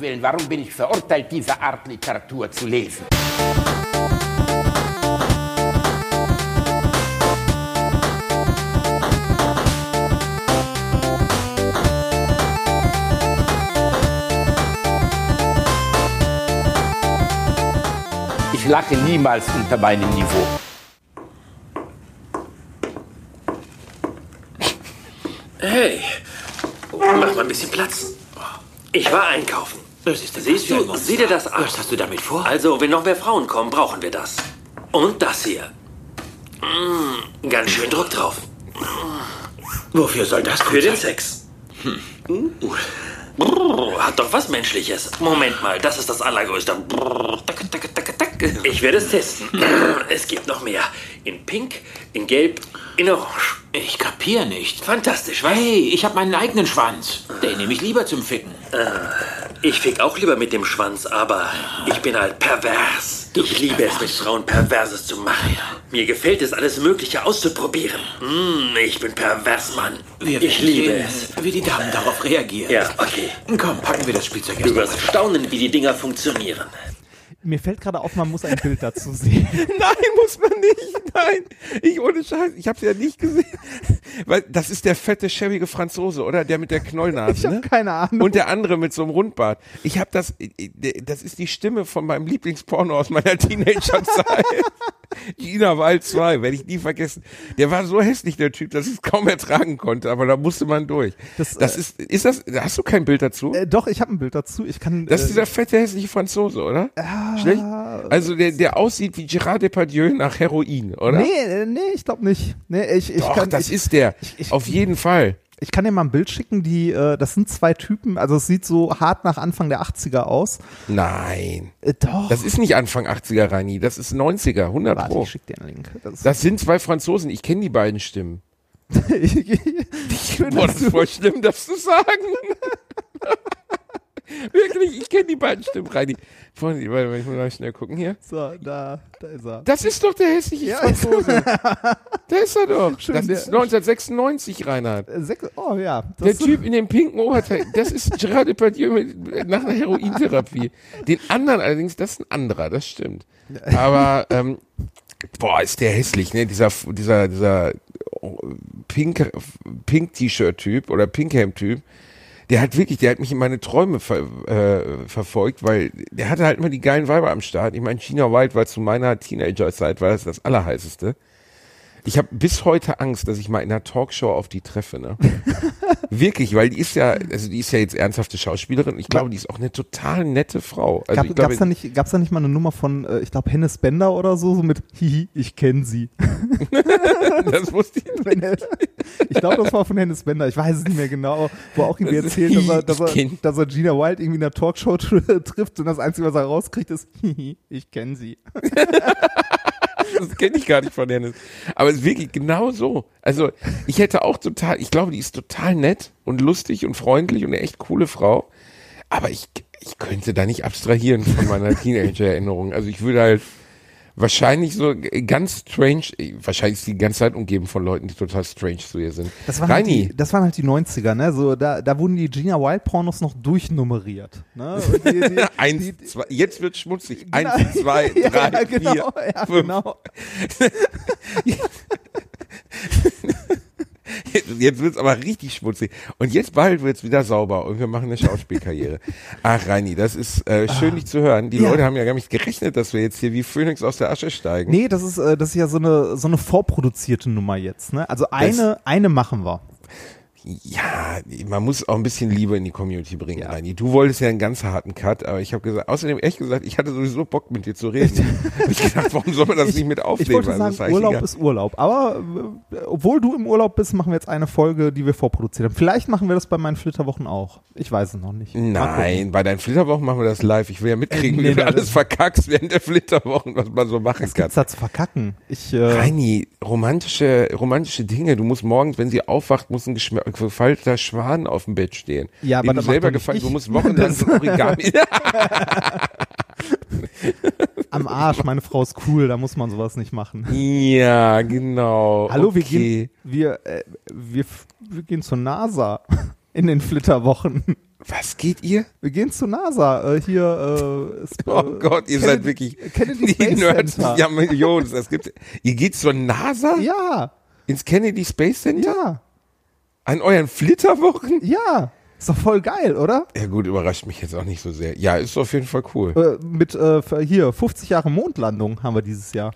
Willen, warum bin ich verurteilt, diese Art Literatur zu lesen? Ich lache niemals unter meinem Niveau. Hey, mach mal ein bisschen Platz. Ich war einkaufen. Das ist Siehst du, sieh dir das an. Was hast du damit vor? Also, wenn noch mehr Frauen kommen, brauchen wir das. Und das hier. Mm, ganz schön Druck drauf. Wofür soll das Für den? Sex. Brrr, hat doch was Menschliches. Moment mal, das ist das Allergrößte. Brrr, tack, tack, tack. Ich werde es testen. Es gibt noch mehr. In Pink, in Gelb, in Orange. Ich kapier nicht. Fantastisch, was? Hey, ich habe meinen eigenen Schwanz. Den nehme ich lieber zum Ficken. Ich fick auch lieber mit dem Schwanz, aber ich bin halt pervers. Du Ich liebe es, pervers. mit Frauen Perverses zu machen. Mir gefällt es, alles Mögliche auszuprobieren. Mm, ich bin pervers, Mann. Wir ich liebe sehen, es. Wie die Damen darauf reagieren. Ja, okay. Komm, packen wir das Spielzeug Du erst mal. wirst staunen, wie die Dinger funktionieren. Mir fällt gerade auf, man muss ein Bild dazu sehen. Nein, muss man nicht. Nein, ich ohne Scheiß, ich hab's ja nicht gesehen. Weil das ist der fette, schäbige Franzose, oder? Der mit der Knollnase, Ich habe ne? keine Ahnung. Und der andere mit so einem Rundbart. Ich habe das, das ist die Stimme von meinem Lieblingsporno aus meiner Teenagerzeit. Gina Wald 2, werde ich nie vergessen. Der war so hässlich, der Typ, dass ich es kaum ertragen konnte, aber da musste man durch. Das, Das, äh, ist, ist das, hast du kein Bild dazu? äh, doch, ich habe ein Bild dazu. Ich kann. Das ist äh, dieser fette, hässliche Franzose, oder? Schlecht? Also der, der aussieht wie Gerard Depardieu nach Heroin, oder? nee, äh, nee, ich glaube nicht. Nee, ich, ich Doch, kann, das ich, ist der. ich- Auf jeden Fall. ich kann dir mal ein Bild schicken, die, äh, das sind zwei Typen, also es sieht so hart nach Anfang der 80er aus. Nein. Äh, doch. Das ist nicht Anfang 80er, Reini. Das ist 90er, 100 Warte, Pro. ich schick dir einen Link. Das, Das sind zwei Franzosen. Ich kenne die beiden Stimmen. Schön, Boah, das ist voll schlimm, das zu sagen. Wirklich, ich kenne die beiden Stimmen, Reini. Freunde, warte mal, ich muss mal schnell gucken hier. So, da, da ist er. Das ist doch der hässliche Ja. Franzose. da ist er doch. Schön, das ist 1996, Reinhard. Äh, sechs, oh ja. Der Typ in dem pinken Oberteil, das ist Gerard Depardieu mit, nach einer Herointherapie. Den anderen allerdings, das ist ein anderer, das stimmt. Aber, ähm, boah, ist der hässlich, ne? Dieser, dieser, dieser oh, pink, pink T-Shirt-Typ oder Pinkham-Typ. Der hat wirklich, der hat mich in meine Träume ver, äh, verfolgt, weil der hatte halt immer die geilen Weiber am Start. Ich meine, China Wild war zu meiner Teenager-Zeit, war das das Allerheißeste. Ich habe bis heute Angst, dass ich mal in einer Talkshow auf die treffe, ne? Wirklich, weil die ist ja, also die ist ja jetzt ernsthafte Schauspielerin. Ich glaube, die ist auch eine total nette Frau. Also Gab, gab's, da nicht, gab's da nicht mal eine Nummer von, äh, ich glaube, Hennes Bender oder so, so mit Hihi, ich kenne sie. das wusste ich. Er- ich glaube, das war von Hennes Bender, ich weiß es nicht mehr genau, wo auch irgendwie Das ist erzählt, dass er, dass, er, dass er Gina Wild irgendwie in der Talkshow tr trifft und das Einzige, was er rauskriegt, ist Hihi, ich kenne sie. Das kenne ich gar nicht von Dennis. Aber es ist wirklich genau so. Also ich hätte auch total, ich glaube, die ist total nett und lustig und freundlich und eine echt coole Frau. Aber ich, ich könnte da nicht abstrahieren von meiner Teenager-Erinnerung. Also ich würde halt wahrscheinlich so ganz strange, wahrscheinlich ist die ganze Zeit umgeben von Leuten, die total strange zu ihr sind. Das waren, halt die, das waren halt die 90er, ne? So, da, da wurden die Gina Wild Pornos noch durchnummeriert. Ne? Die, die, eins, die- zwei, jetzt wird schmutzig. Genau. Eins, zwei, drei, ja, genau, vier, ja, fünf. genau. Jetzt, wird's aber richtig schmutzig. Und jetzt bald wird's wieder sauber und wir machen eine Schauspielkarriere. Ach, Reini, das ist äh, schön, dich zu hören. Die Ja. Leute haben ja gar nicht gerechnet, dass wir jetzt hier wie Phönix aus der Asche steigen. Nee, das ist, äh, das ist ja so eine, so eine vorproduzierte Nummer jetzt, ne? Also eine, eine machen wir. Ja, man muss auch ein bisschen Liebe in die Community bringen, Ja. Reini. Du wolltest ja einen ganz harten Cut, aber ich habe gesagt, außerdem ehrlich gesagt, ich hatte sowieso Bock mit dir zu reden. ich gedacht, warum soll man das nicht mit aufnehmen? Ich wollte Also, sagen, Urlaub egal. ist Urlaub. Aber äh, obwohl du im Urlaub bist, machen wir jetzt eine Folge, die wir vorproduziert haben. Vielleicht machen wir das bei meinen Flitterwochen auch. Ich weiß es noch nicht. Nein, bei deinen Flitterwochen machen wir das live. Ich will ja mitkriegen, Äh, wie nee, du nee, alles verkackst während der Flitterwochen, was man so machen Was kann. gibt's da zu verkacken? Ich, äh, Reini, romantische, romantische Dinge. Du musst morgens, wenn sie aufwacht, muss ein geschm- gefalteter Schwan auf dem Bett stehen. Ja, aber du selber gefaltet. Du musst wochenlang so Origami. am Arsch, meine Frau ist cool, da muss man sowas nicht machen. ja, genau. Hallo, wir okay. gehen, wir, äh, wir, wir gehen zur NASA. in den Flitterwochen. Was geht ihr? Wir gehen zu NASA. Äh, hier. Äh, ist, Oh äh, Gott, ihr Kennedy- seid wirklich Kennedy die Space Nerds. Center. Ja, Millionen. Das ihr geht zur NASA? Ja, Ins Kennedy Space Center? ja, An euren Flitterwochen? ja. Ist doch voll geil, oder? Ja gut, überrascht mich jetzt auch nicht so sehr. Ja, ist auf jeden Fall cool. Äh, mit äh, hier 50 Jahre Mondlandung haben wir dieses Jahr.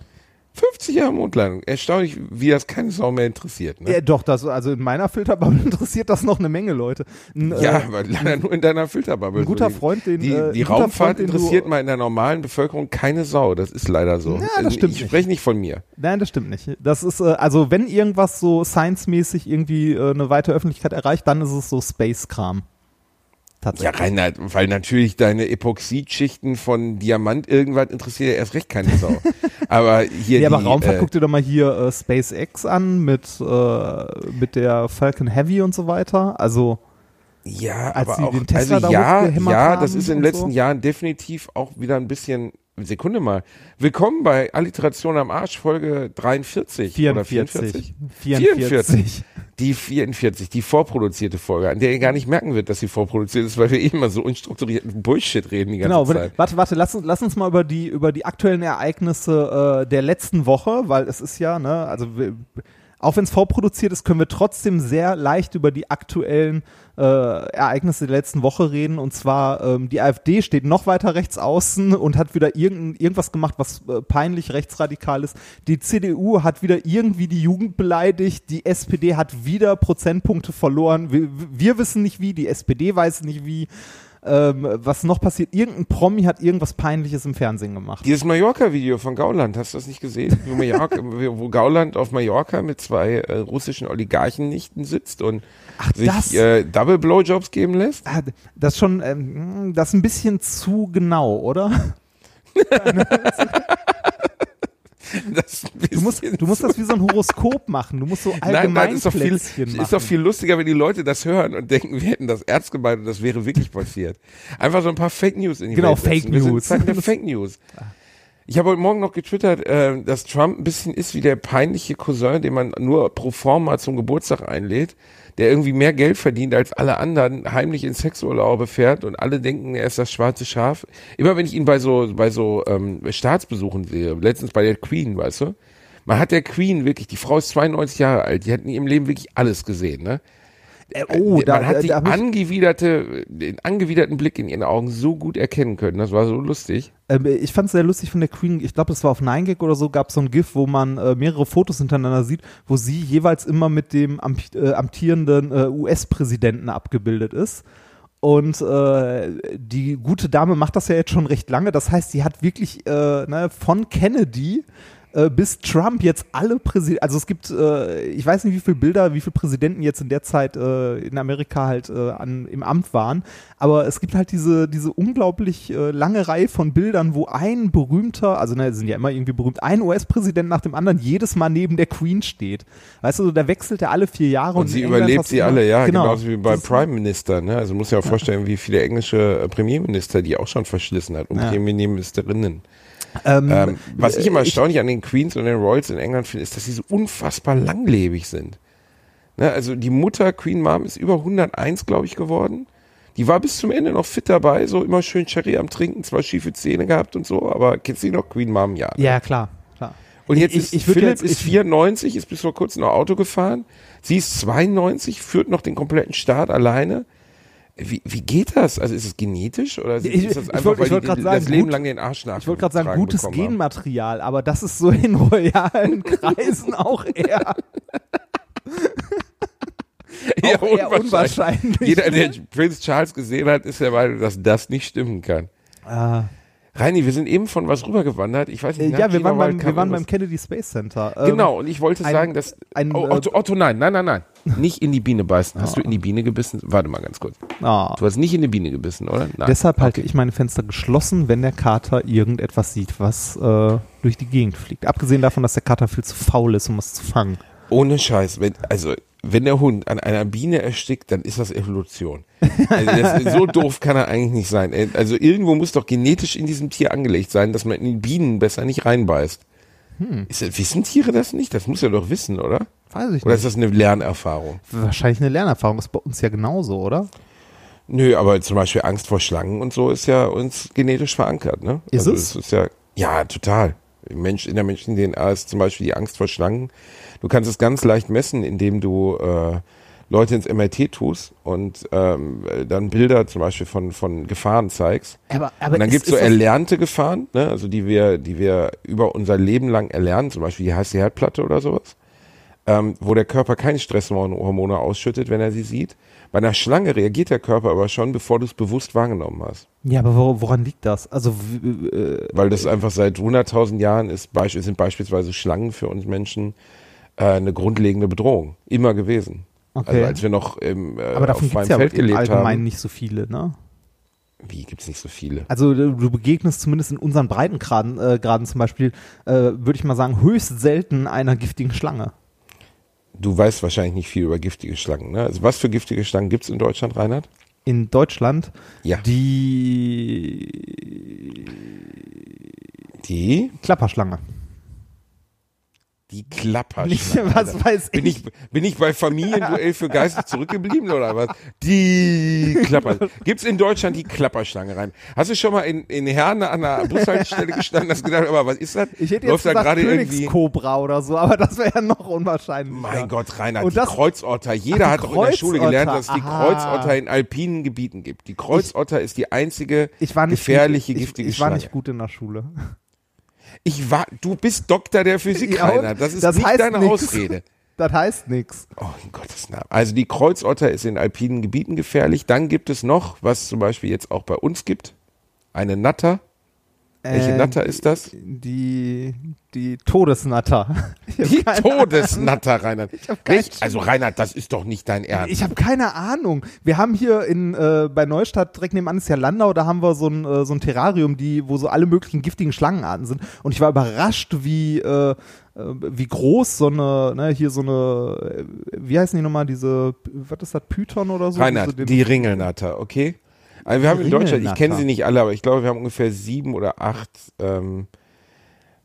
50 Jahre Mondlandung. Erstaunlich, wie das keine Sau mehr interessiert. Ne? Ja, doch, das, also in meiner Filterbubble interessiert das noch eine Menge Leute. Ein, Ja, äh, aber leider nur in deiner Filterbubble. ein guter die- Freund, den, Die, äh, die guter Raumfahrt Freund, interessiert mal in der normalen Bevölkerung keine Sau. Das ist leider so. Ja, das Also stimmt Ich nicht. spreche nicht von mir. Nein, das stimmt nicht. Das ist, äh, also wenn irgendwas so science-mäßig irgendwie äh, eine weite Öffentlichkeit erreicht, dann ist es so Space-Kram. Ja, Tatsächlich. Reinhard, weil natürlich deine Epoxidschichten von Diamant irgendwas interessiert ja erst recht keine Sau. aber hier Ja, die, aber Raumfahrt, äh, guck dir doch mal hier äh, SpaceX an mit, äh, mit der Falcon Heavy und so weiter. Also, Ja, aber auch, also ja, ja, das ist in den letzten so. Jahren definitiv auch wieder ein bisschen, Sekunde mal, willkommen bei Alliteration am Arsch, Folge 43 oder 44. 44. 44. Die 44, die vorproduzierte Folge, an der ihr gar nicht merken wird, dass sie vorproduziert ist, weil wir eben mal so unstrukturierten Bullshit reden die ganze Genau, Zeit. warte, warte, lass, uns- lass uns mal über die, über die aktuellen Ereignisse äh, der letzten Woche, weil es ist ja, ne, also wir, auch wenn es vorproduziert ist, können wir trotzdem sehr leicht über die aktuellen äh, Ereignisse der letzten Woche reden. Und zwar, ähm, die AfD steht noch weiter rechts außen und hat wieder irgend, irgendwas gemacht, was äh, peinlich rechtsradikal ist. Die CDU hat wieder irgendwie die Jugend beleidigt. Die SPD hat wieder Prozentpunkte verloren. Wir, wir wissen nicht wie, die SPD weiß nicht wie. Ähm, was noch passiert? Irgendein Promi hat irgendwas Peinliches im Fernsehen gemacht. Dieses Mallorca-Video von Gauland, hast du das nicht gesehen? Wo, Mallorca, wo Gauland auf Mallorca mit zwei äh, russischen Oligarchennichten sitzt und sich das- äh, Double Blowjobs geben lässt? Ah, Das ist schon, ähm, das ist ein bisschen zu genau, oder? Du musst, du musst das wie so ein Horoskop machen. Du musst so Nein, nein, ist doch, viel, machen. ist doch viel lustiger, wenn die Leute das hören und denken, wir hätten das ernst gemeint und das wäre wirklich passiert. Einfach so ein paar Fake News in die Genau, Welt setzen. Fake Wir sind in News. Fake News. Ich habe heute Morgen noch getwittert, äh, dass Trump ein bisschen ist wie der peinliche Cousin, den man nur pro forma zum Geburtstag einlädt, der irgendwie mehr Geld verdient als alle anderen, heimlich in Sexurlaube fährt und alle denken, er ist das schwarze Schaf. Immer wenn ich ihn bei so, bei so ähm, Staatsbesuchen sehe, letztens bei der Queen, weißt du, man hat der Queen wirklich, die Frau ist 92 Jahre alt, die hat in ihrem Leben wirklich alles gesehen, ne? Äh, oh, da, man hat die da hab ich, angewiderte, den angewiderten Blick in ihren Augen so gut erkennen können. Das war so lustig. ähm, ich fand es sehr lustig von der Queen. Ich glaube, das war auf 9gag oder so, gab es so ein GIF, wo man äh, mehrere Fotos hintereinander sieht, wo sie jeweils immer mit dem am, äh, amtierenden äh, US-Präsidenten abgebildet ist. Und äh, die gute Dame macht das ja jetzt schon recht lange. Das heißt, sie hat wirklich äh, ne, von Kennedy äh, bis Trump jetzt alle Präsidenten, also es gibt, äh, ich weiß nicht, wie viele Bilder, wie viele Präsidenten jetzt in der Zeit äh, in Amerika halt äh, an, im Amt waren, aber es gibt halt diese, diese unglaublich äh, lange Reihe von Bildern, wo ein berühmter, also ne, sind ja immer irgendwie berühmt, ein US-Präsident nach dem anderen jedes Mal neben der Queen steht. Weißt du, da wechselt er alle vier Jahre. Und sie in England überlebt sie alle, ja, genau. genauso wie bei Prime Minister, ne? Also muss ja auch vorstellen, wie viele englische äh, Premierminister die auch schon verschlissen hat und Ja. Premierministerinnen. Ähm, Ähm, was ich immer ich- erstaunlich an den Queens und den Royals in England finde, ist, dass sie so unfassbar langlebig sind. Ne? Also die Mutter Queen Mom ist über 101, glaube ich, geworden. Die war bis zum Ende noch fit dabei, so immer schön Sherry am Trinken, zwar schiefe Zähne gehabt und so, aber kennst du noch? Queen Mom, ja. Ja, klar, klar. Und jetzt Ich- ist ich würd Philipp jetzt- ist ich- 94, ist bis vor kurzem noch Auto gefahren. Sie ist 92, führt noch den kompletten Staat alleine. Wie, wie geht das? Also ist es genetisch oder ist, Ich- ist das ich einfach, wollt- weil ich wollt die grad das Leben gut- lang den Arsch nach Ich wollte gerade sagen, gutes bekommen haben? Genmaterial, aber das ist so in royalen Kreisen auch eher, Ja, auch eher unwahrscheinlich. Jeder, der Prince Charles gesehen hat, ist der Meinung, dass das nicht stimmen kann. Ah. Reini, wir sind eben von was rübergewandert. Ich weiß Äh, nicht, ja, wir waren, beim, wir waren beim Kennedy Space Center. Ähm, Genau, und ich wollte ein- sagen, dass. ein, oh, äh, Otto, Otto, nein, nein, nein, nein. Nicht in die Biene beißen. Hast du in die Biene gebissen? Warte mal ganz kurz. ah. Du hast nicht in die Biene gebissen, oder? Nein. Deshalb halte ich meine Fenster geschlossen, wenn der Kater irgendetwas sieht, was äh, durch die Gegend fliegt. Abgesehen davon, dass der Kater viel zu faul ist, um es zu fangen. Ohne Scheiß, wenn, also wenn der Hund an einer Biene erstickt, dann ist das Evolution. Also das, so doof kann er eigentlich nicht sein. Also irgendwo muss doch genetisch in diesem Tier angelegt sein, dass man in die Bienen besser nicht reinbeißt. Hm. Ist, wissen Tiere das nicht? Das muss er doch wissen, oder? Weiß ich Oder nicht. ist das eine Lernerfahrung? Wahrscheinlich eine Lernerfahrung. Ist bei uns ja genauso, oder? Nö, aber zum Beispiel Angst vor Schlangen und so ist ja uns genetisch verankert, ne? Ist also es? ist ja, ja, total. Mensch, in der menschlichen DNA ist zum Beispiel die Angst vor Schlangen. Du kannst es ganz leicht messen, indem du äh, Leute ins MRT tust und ähm, dann Bilder zum Beispiel von, von Gefahren zeigst. Aber, aber Und dann ist- gibt's so erlernte Gefahren, ne? also die wir, die wir über unser Leben lang erlernen, zum Beispiel die heiße Herdplatte oder sowas, ähm, wo der Körper keine Stresshormone ausschüttet, wenn er sie sieht. Bei einer Schlange reagiert der Körper aber schon, bevor du es bewusst wahrgenommen hast. Ja, aber wor- woran liegt das? Also, äh, Weil das einfach seit 100.000 Jahren ist, sind beispielsweise Schlangen für uns Menschen äh, eine grundlegende Bedrohung. Immer gewesen. Okay. Also als wir noch im, äh, aber davon auf gibt es ja Feld gelebt Allgemeinen haben. nicht so viele, ne? Wie gibt's nicht so viele? Also du du begegnest zumindest in unseren Breitengraden äh, Graden zum Beispiel, äh, würde ich mal sagen, höchst selten einer giftigen Schlange. Du weißt wahrscheinlich nicht viel über giftige Schlangen. Ne? Also was für giftige Schlangen gibt's in Deutschland, Reinhard? In Deutschland, Ja. die Die? Klapperschlange. Die Klapperschlange. Nicht, was weiß Bin ich. ich, bin ich bei Familienduell für geistig zurückgeblieben oder was? Die Klapper. Gibt's in Deutschland die Klapperschlange rein? Hast du schon mal in, in Herne an der Bushaltestelle gestanden, hast gedacht, aber was ist das? Ich hätte jetzt Läuft da gesagt. Königskobra oder so, aber das wäre ja noch unwahrscheinlicher. Mein Gott, Reinhard, Und die das- Kreuzotter. Jeder Ach, hat doch in der Schule gelernt, dass es die Kreuzotter. Kreuzotter in alpinen Gebieten gibt. Die Kreuzotter ist die einzige ich gefährliche, giftige ich, ich war Schlange. nicht gut in der Schule. Ich war, du bist Doktor der Physik, Ja? Reinhard. Das ist Das nicht deine nix. Ausrede. Das heißt nichts. Oh, in Gottes Namen. Also die Kreuzotter ist in alpinen Gebieten gefährlich. Dann gibt es noch, was zum Beispiel jetzt auch bei uns gibt, eine Natter. Welche Äh, Natter ist das? Die, die Todesnatter. Die Todesnatter, Reinhard. Also Reinhard, das ist doch nicht dein Ernst. Ich habe keine Ahnung. Wir haben hier in äh, bei Neustadt direkt nebenan ist ja Landau, da haben wir so ein äh, so ein Terrarium, die wo so alle möglichen giftigen Schlangenarten sind und ich war überrascht, wie äh, äh, wie groß so eine ne, hier so eine äh, wie heißen die nochmal diese was ist das Python oder so? Reinhard, Diese- den- die Ringelnatter, okay? Also wir haben in Deutschland, ich kenne sie nicht alle, aber ich glaube, wir haben ungefähr sieben oder acht. Ähm,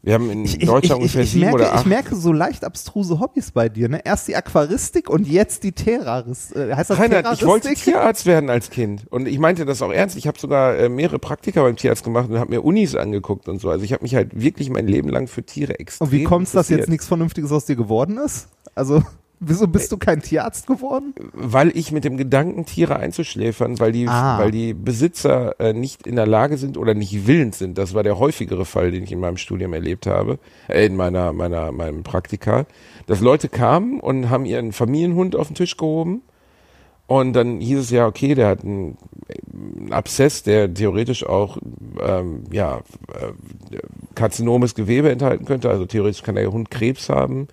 wir haben in ich, Deutschland ich, ungefähr ich, sieben merke, oder acht. ich merke so leicht abstruse Hobbys bei dir, ne? Erst die Aquaristik und jetzt die Terraris. Äh, heißt das Reinhard, ich wollte? Tierarzt werden als Kind und ich meinte das auch ernst. Ich habe sogar äh, mehrere Praktika beim Tierarzt gemacht und habe mir Unis angeguckt und so. Also ich habe mich halt wirklich mein Leben lang für Tiere extrem Und wie kommt es, dass jetzt nichts Vernünftiges aus dir geworden ist? Also, wieso bist du kein Tierarzt geworden? Weil ich mit dem Gedanken, Tiere einzuschläfern, weil die, Ah. weil die Besitzer äh, nicht in der Lage sind oder nicht willens sind. Das war der häufigere Fall, den ich in meinem Studium erlebt habe, äh, in meiner, meiner, meinem Praktika, dass Leute kamen und haben ihren Familienhund auf den Tisch gehoben. Und dann hieß es ja, okay, der hat einen, Abszess, der theoretisch auch ähm, ja, äh, karzinomes Gewebe enthalten könnte. Also theoretisch kann der Hund Krebs haben.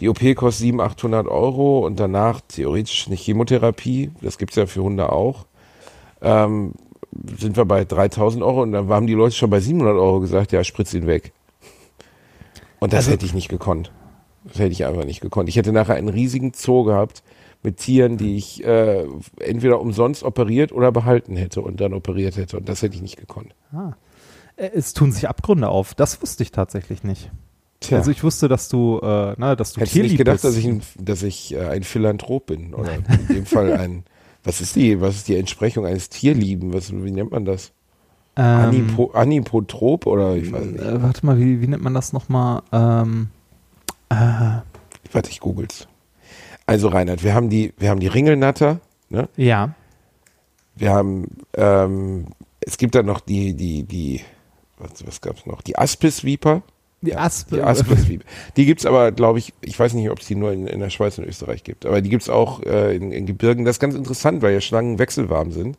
Die OP kostet 700, 800 Euro und danach theoretisch eine Chemotherapie. Das gibt's ja für Hunde auch. Ähm, sind wir bei 3000 Euro und dann haben die Leute schon bei 700 Euro gesagt, ja, spritz ihn weg. Und das Also- hätte ich nicht gekonnt. Das hätte ich einfach nicht gekonnt. Ich hätte nachher einen riesigen Zoo gehabt mit Tieren, die ich äh, entweder umsonst operiert oder behalten hätte und dann operiert hätte. Und das hätte ich nicht gekonnt. Äh, Es tun sich Abgründe auf. Das wusste ich tatsächlich nicht. Tja, Also ich wusste, dass du, äh, na, dass du hättest du nicht tierlieb gedacht, bist. dass ich, ein, dass ich äh, ein Philanthrop bin? Oder in dem Fall ein, was ist die, was ist die Entsprechung eines Tierlieben? Was, wie nennt man das? ähm, Anipo, Anipotrop oder ich weiß nicht. äh, warte mal, wie, wie nennt man das nochmal? Ähm, äh, Warte, ich googles. Also Reinhard, wir haben die, wir haben die Ringelnatter, ne? ja. Wir haben, ähm, es gibt dann noch die, die, die, was, was gab's noch? Die Aspis-Viper. Die Aspe. Die Aspis-Viper. Die gibt's aber, glaube ich, ich weiß nicht, ob es die nur in, in der Schweiz und Österreich gibt, aber die gibt's auch äh, in, in Gebirgen. Das ist ganz interessant, weil ja Schlangen wechselwarm sind.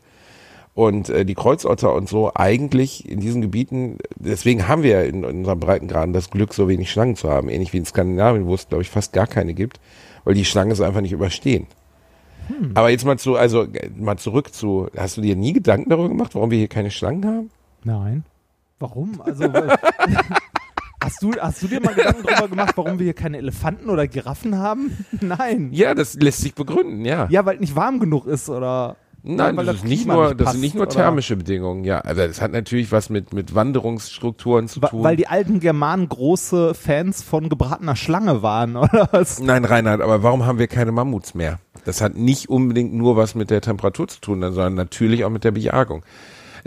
Und äh, die Kreuzotter und so eigentlich in diesen Gebieten, deswegen haben wir ja in, in unseren Breitengraden das Glück, so wenig Schlangen zu haben. Ähnlich wie in Skandinavien, wo es, glaube ich, fast gar keine gibt, weil die Schlangen es einfach nicht überstehen. Aber jetzt mal zu, also äh, mal zurück zu, hast du dir nie Gedanken darüber gemacht, warum wir hier keine Schlangen haben? Nein. Warum? Also hast du, hast du dir mal Gedanken darüber gemacht, warum wir hier keine Elefanten oder Giraffen haben? Nein. Ja, das lässt sich begründen, ja. Ja, weil nicht warm genug ist oder. Nein, weil das, das ist nicht nur, nicht das sind nicht passt, nur oder? thermische Bedingungen, ja. Also das hat natürlich was mit, mit Wanderungsstrukturen zu tun. Weil die alten Germanen große Fans von gebratener Schlange waren, oder was? Nein, Reinhard, aber warum haben wir keine Mammuts mehr? Das hat nicht unbedingt nur was mit der Temperatur zu tun, sondern natürlich auch mit der Bejagung.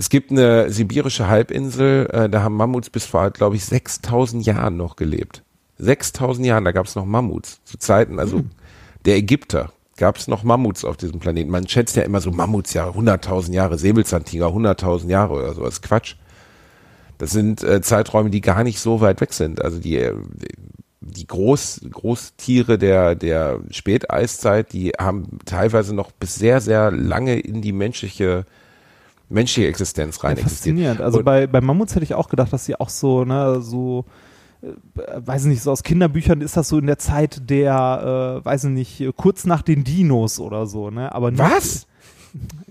Es gibt eine sibirische Halbinsel, äh, da haben Mammuts bis vor, glaube ich, 6000 Jahren noch gelebt. 6000 Jahren, da gab es noch Mammuts. Zu Zeiten, also der Ägypter gab es noch Mammuts auf diesem Planeten. Man schätzt ja immer so Mammuts, ja, 100.000 Jahre, Säbelzahntiger, 100.000 Jahre oder so. Das ist Quatsch. Das sind äh, Zeiträume, die gar nicht so weit weg sind. Also die, äh, die Groß, Großtiere der, der Späteiszeit, die haben teilweise noch bis sehr, sehr lange in die menschliche, menschliche Existenz rein existiert. Faszinierend. Also Und- bei, bei Mammuts hätte ich auch gedacht, dass sie auch so, ne, so, äh, weiß nicht, so aus Kinderbüchern ist das so in der Zeit der, äh, weiß ich nicht, kurz nach den Dinos oder so, ne? Aber nicht, Was?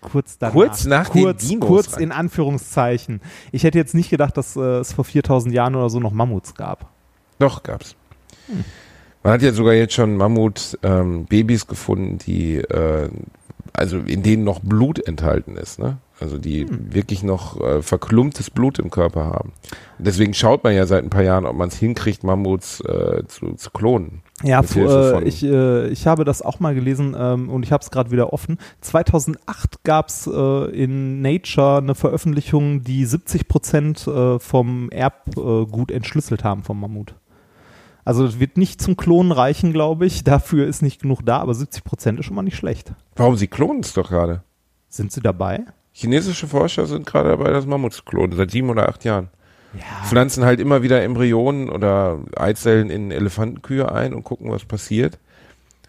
Kurz danach. Kurz nach den kurz, Dinos Kurz rein. in Anführungszeichen. Ich hätte jetzt nicht gedacht, dass äh, es vor 4000 Jahren oder so noch Mammuts gab. Doch, gab's. Man hat ja sogar jetzt schon Mammut-Babys gefunden, die, äh, also in denen noch Blut enthalten ist, ne? Also die wirklich noch äh, verklumptes Blut im Körper haben. Deswegen schaut man ja seit ein paar Jahren, ob man es hinkriegt, Mammuts äh, zu, zu klonen. Ja, äh, ich, äh, ich habe das auch mal gelesen ähm, und ich habe es gerade wieder offen. 2008 gab es äh, in Nature eine Veröffentlichung, die 70 Prozent äh, vom Erbgut entschlüsselt haben vom Mammut. Also das wird nicht zum Klonen reichen, glaube ich. Dafür ist nicht genug da, aber 70 Prozent ist schon mal nicht schlecht. Warum? Sie klonen es doch gerade. Sind sie dabei? Chinesische Forscher sind gerade dabei, das Mammut zu klonen, seit sieben oder acht Jahren. Pflanzen halt immer wieder Embryonen oder Eizellen in Elefantenkühe ein und gucken, was passiert.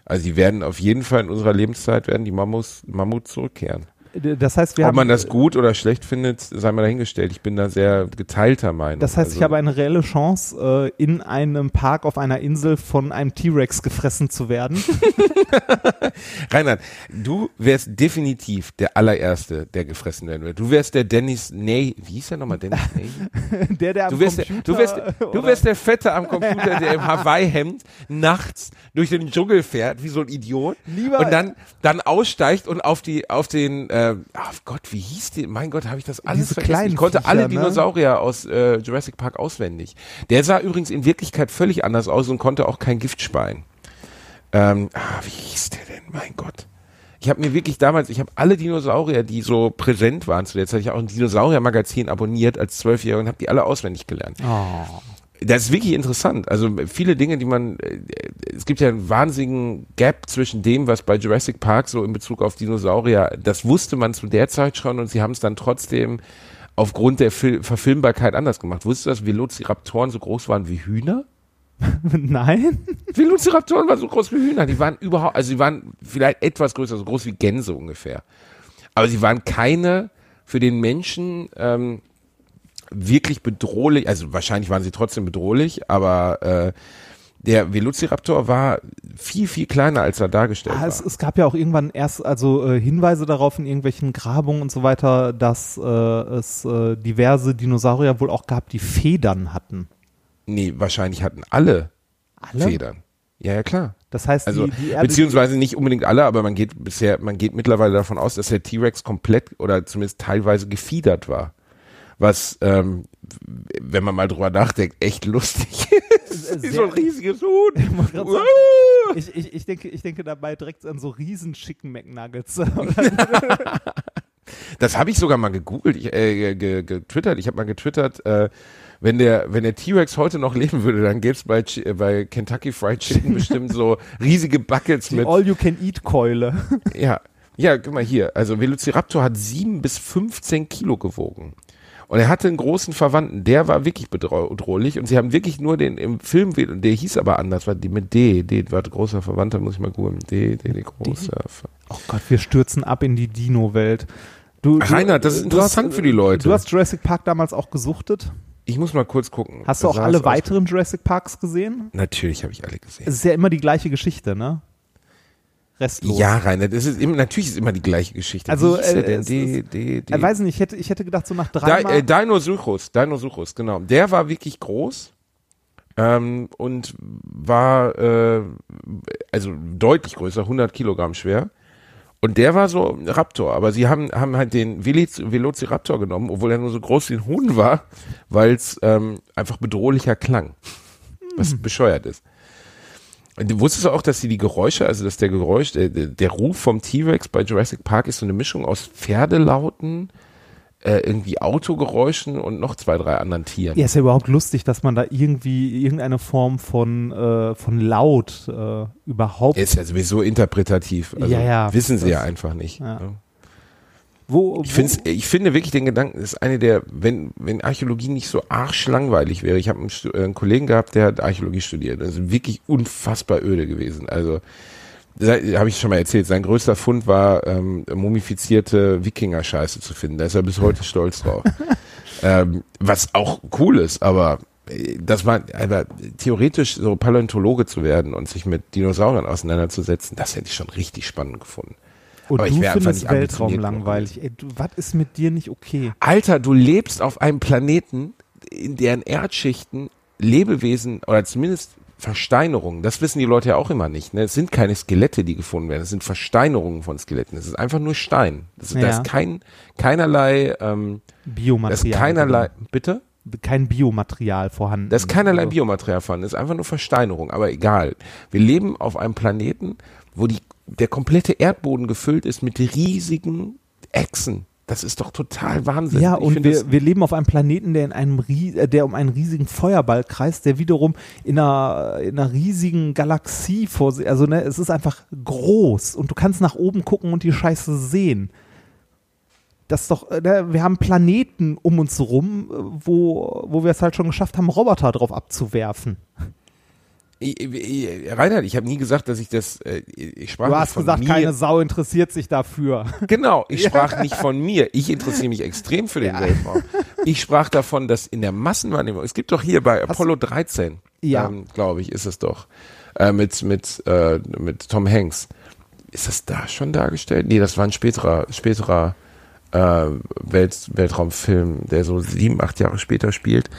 Also die werden auf jeden Fall in unserer Lebenszeit werden die Mammuts, Mammuts zurückkehren. Das heißt, wir Ob haben, man das gut oder schlecht findet, sei mal dahingestellt. Ich bin da sehr geteilter Meinung. das heißt, ich Also- habe eine reelle Chance, äh, in einem Park auf einer Insel von einem T-Rex gefressen zu werden. Reinhard, du wärst definitiv der allererste, der gefressen werden wird. Du wärst der Dennis Ney. Wie hieß der nochmal? Dennis Ney? der, der am Du wärst, der, Computer, du, wärst, du wärst der Fette am Computer, der im Hawaii-Hemd nachts durch den Dschungel fährt, wie so ein Idiot. Lieber- und dann, dann aussteigt und auf die, auf den, äh, ach Gott, wie hieß die? Mein Gott, habe ich das alles Diese vergessen. Ich konnte Viecher, alle ne? Dinosaurier aus äh, Jurassic Park auswendig. Der sah übrigens in Wirklichkeit völlig anders aus und konnte auch kein Gift speien. Ähm, ah, wie hieß der denn? Mein Gott. Ich habe mir wirklich damals, ich habe alle Dinosaurier, die so präsent waren zu der Zeit, ich habe auch ein Dinosaurier-Magazin abonniert als Zwölfjähriger und habe die alle auswendig gelernt. Oh. Das ist wirklich interessant. Also viele Dinge, die man, äh, es gibt ja einen wahnsinnigen Gap zwischen dem, was bei Jurassic Park so in Bezug auf Dinosaurier, das wusste man zu der Zeit schon und sie haben es dann trotzdem aufgrund der Fil Verfilmbarkeit anders gemacht. Wusstest du, dass Velociraptoren so groß waren wie Hühner? Nein? Velociraptoren waren so groß wie Hühner. Die waren überhaupt, also sie waren vielleicht etwas größer, so groß wie Gänse ungefähr. Aber sie waren keine für den Menschen ähm, wirklich bedrohlich. Also wahrscheinlich waren sie trotzdem bedrohlich, aber äh, der Velociraptor war viel, viel kleiner, als er dargestellt Ah, war. es, es gab ja auch irgendwann erst also äh, Hinweise darauf in irgendwelchen Grabungen und so weiter, dass äh, es äh, diverse Dinosaurier wohl auch gab, die Federn hatten. nee, wahrscheinlich hatten alle, Alle? Federn. Ja, ja, klar. Das heißt, Also, die, die Erde, beziehungsweise nicht unbedingt alle, aber man geht bisher, man geht mittlerweile davon aus, dass der T-Rex komplett oder zumindest teilweise gefiedert war. Was, ähm, wenn man mal drüber nachdenkt, echt lustig ist. Wie so ein riesiges Huhn. Uh. ich, ich, ich, denke, ich denke dabei direkt an so riesen Chicken McNuggets. Das habe ich sogar mal gegoogelt, ich, äh, ge- getwittert. Ich habe mal getwittert, äh, wenn der, wenn der T-Rex heute noch leben würde, dann gäbe es bei, äh, bei Kentucky Fried Chicken bestimmt so riesige Buckets die mit All-You-Can-Eat-Keule. Ja, ja, guck mal hier. Also Velociraptor hat sieben bis 15 Kilo gewogen. Und er hatte einen großen Verwandten, der war wirklich bedroh- bedrohlich und sie haben wirklich nur den im Film, der hieß aber anders, war die mit D, D, war großer Verwandter, muss ich mal googeln. D, D, D, großer. Ver- Oh Gott, wir stürzen ab in die Dino-Welt. Du, Reinhard, das ist du hast- interessant für die Leute. Du hast Jurassic Park damals auch gesuchtet. Ich muss mal kurz gucken. Hast du auch alle weiteren Jurassic Parks gesehen? Natürlich habe ich alle gesehen. Es ist ja immer die gleiche Geschichte, ne? Restlos. Ja, Reinhard, das ist immer, natürlich ist immer die gleiche Geschichte. Also, äh, denn? es D, ist- D, D. Ich weiß nicht, ich hätte, ich hätte gedacht, so nach Di dreimal. äh, Dinosuchus, Dinosuchus, genau. Der war wirklich groß ähm, und war äh, also deutlich größer, 100 Kilogramm schwer. Und der war so ein Raptor, aber sie haben, haben halt den Velociraptor genommen, obwohl er nur so groß wie ein Huhn war, weil es ähm, einfach bedrohlicher klang. Was bescheuert ist. Du wusstest du auch, dass sie die Geräusche, also dass der Geräusch, der, der Ruf vom T-Rex bei Jurassic Park ist so eine Mischung aus Pferdelauten, äh, irgendwie Autogeräuschen und noch zwei, drei anderen Tieren. Ja, ist ja überhaupt lustig, dass man da irgendwie irgendeine Form von, äh, von Laut äh, überhaupt. Er ist ja sowieso interpretativ. Also Ja, ja, wissen sie ja einfach nicht. Ja. ne? Wo, Ich, find's, ich finde wirklich den Gedanken, das ist eine der, wenn, wenn Archäologie nicht so arschlangweilig wäre. Ich habe einen, äh, einen Kollegen gehabt, der hat Archäologie studiert. Das ist wirklich unfassbar öde gewesen. Also, habe ich schon mal erzählt, sein größter Fund war, ähm, mumifizierte Wikinger-Scheiße zu finden. Da ist er bis heute stolz drauf. ähm, was auch cool ist, aber äh, das war, aber theoretisch so Paläontologe zu werden und sich mit Dinosauriern auseinanderzusetzen, das hätte ich schon richtig spannend gefunden. Und aber ich du einfach findest Weltraum langweilig. Ey, du, was ist mit dir nicht okay? Alter, du lebst auf einem Planeten, in deren Erdschichten Lebewesen oder zumindest Versteinerungen, das wissen die Leute ja auch immer nicht. Ne? Es sind keine Skelette, die gefunden werden, es sind Versteinerungen von Skeletten. Es ist einfach nur Stein. Das, Da Ja. ist kein, keinerlei, ähm, da Biomaterial. ist keinerlei, bitte? Kein Biomaterial vorhanden. Da ist keinerlei Also, Biomaterial vorhanden, das ist einfach nur Versteinerung, aber egal. Wir leben auf einem Planeten, wo die, der komplette Erdboden gefüllt ist mit riesigen Echsen. Das ist doch total Wahnsinn. Ja, Ich und wir, wir leben auf einem Planeten, der in einem äh, der um einen riesigen Feuerball kreist, der wiederum in einer, in einer riesigen Galaxie vor sich, also ne, es ist einfach groß und du kannst nach oben gucken und die Scheiße sehen. Das ist doch, äh, ne, wir haben Planeten um uns rum, äh, wo, wo wir es halt schon geschafft haben, Roboter drauf abzuwerfen. Ich, ich, Reinhard, ich habe nie gesagt, dass ich das. Äh, ich sprach Du hast von gesagt, mir. keine Sau interessiert sich dafür. Genau, ich sprach nicht von mir. Ich interessiere mich extrem für den Weltraum. Ich sprach davon, dass in der Massenwahrnehmung, es gibt doch hier bei Apollo 13, Ja. ähm, glaube ich, ist es doch, äh, mit, mit, äh, mit Tom Hanks. Ist das da schon dargestellt? Nee, das war ein späterer, späterer äh, Welt, Weltraumfilm, der so sieben, acht Jahre später spielt,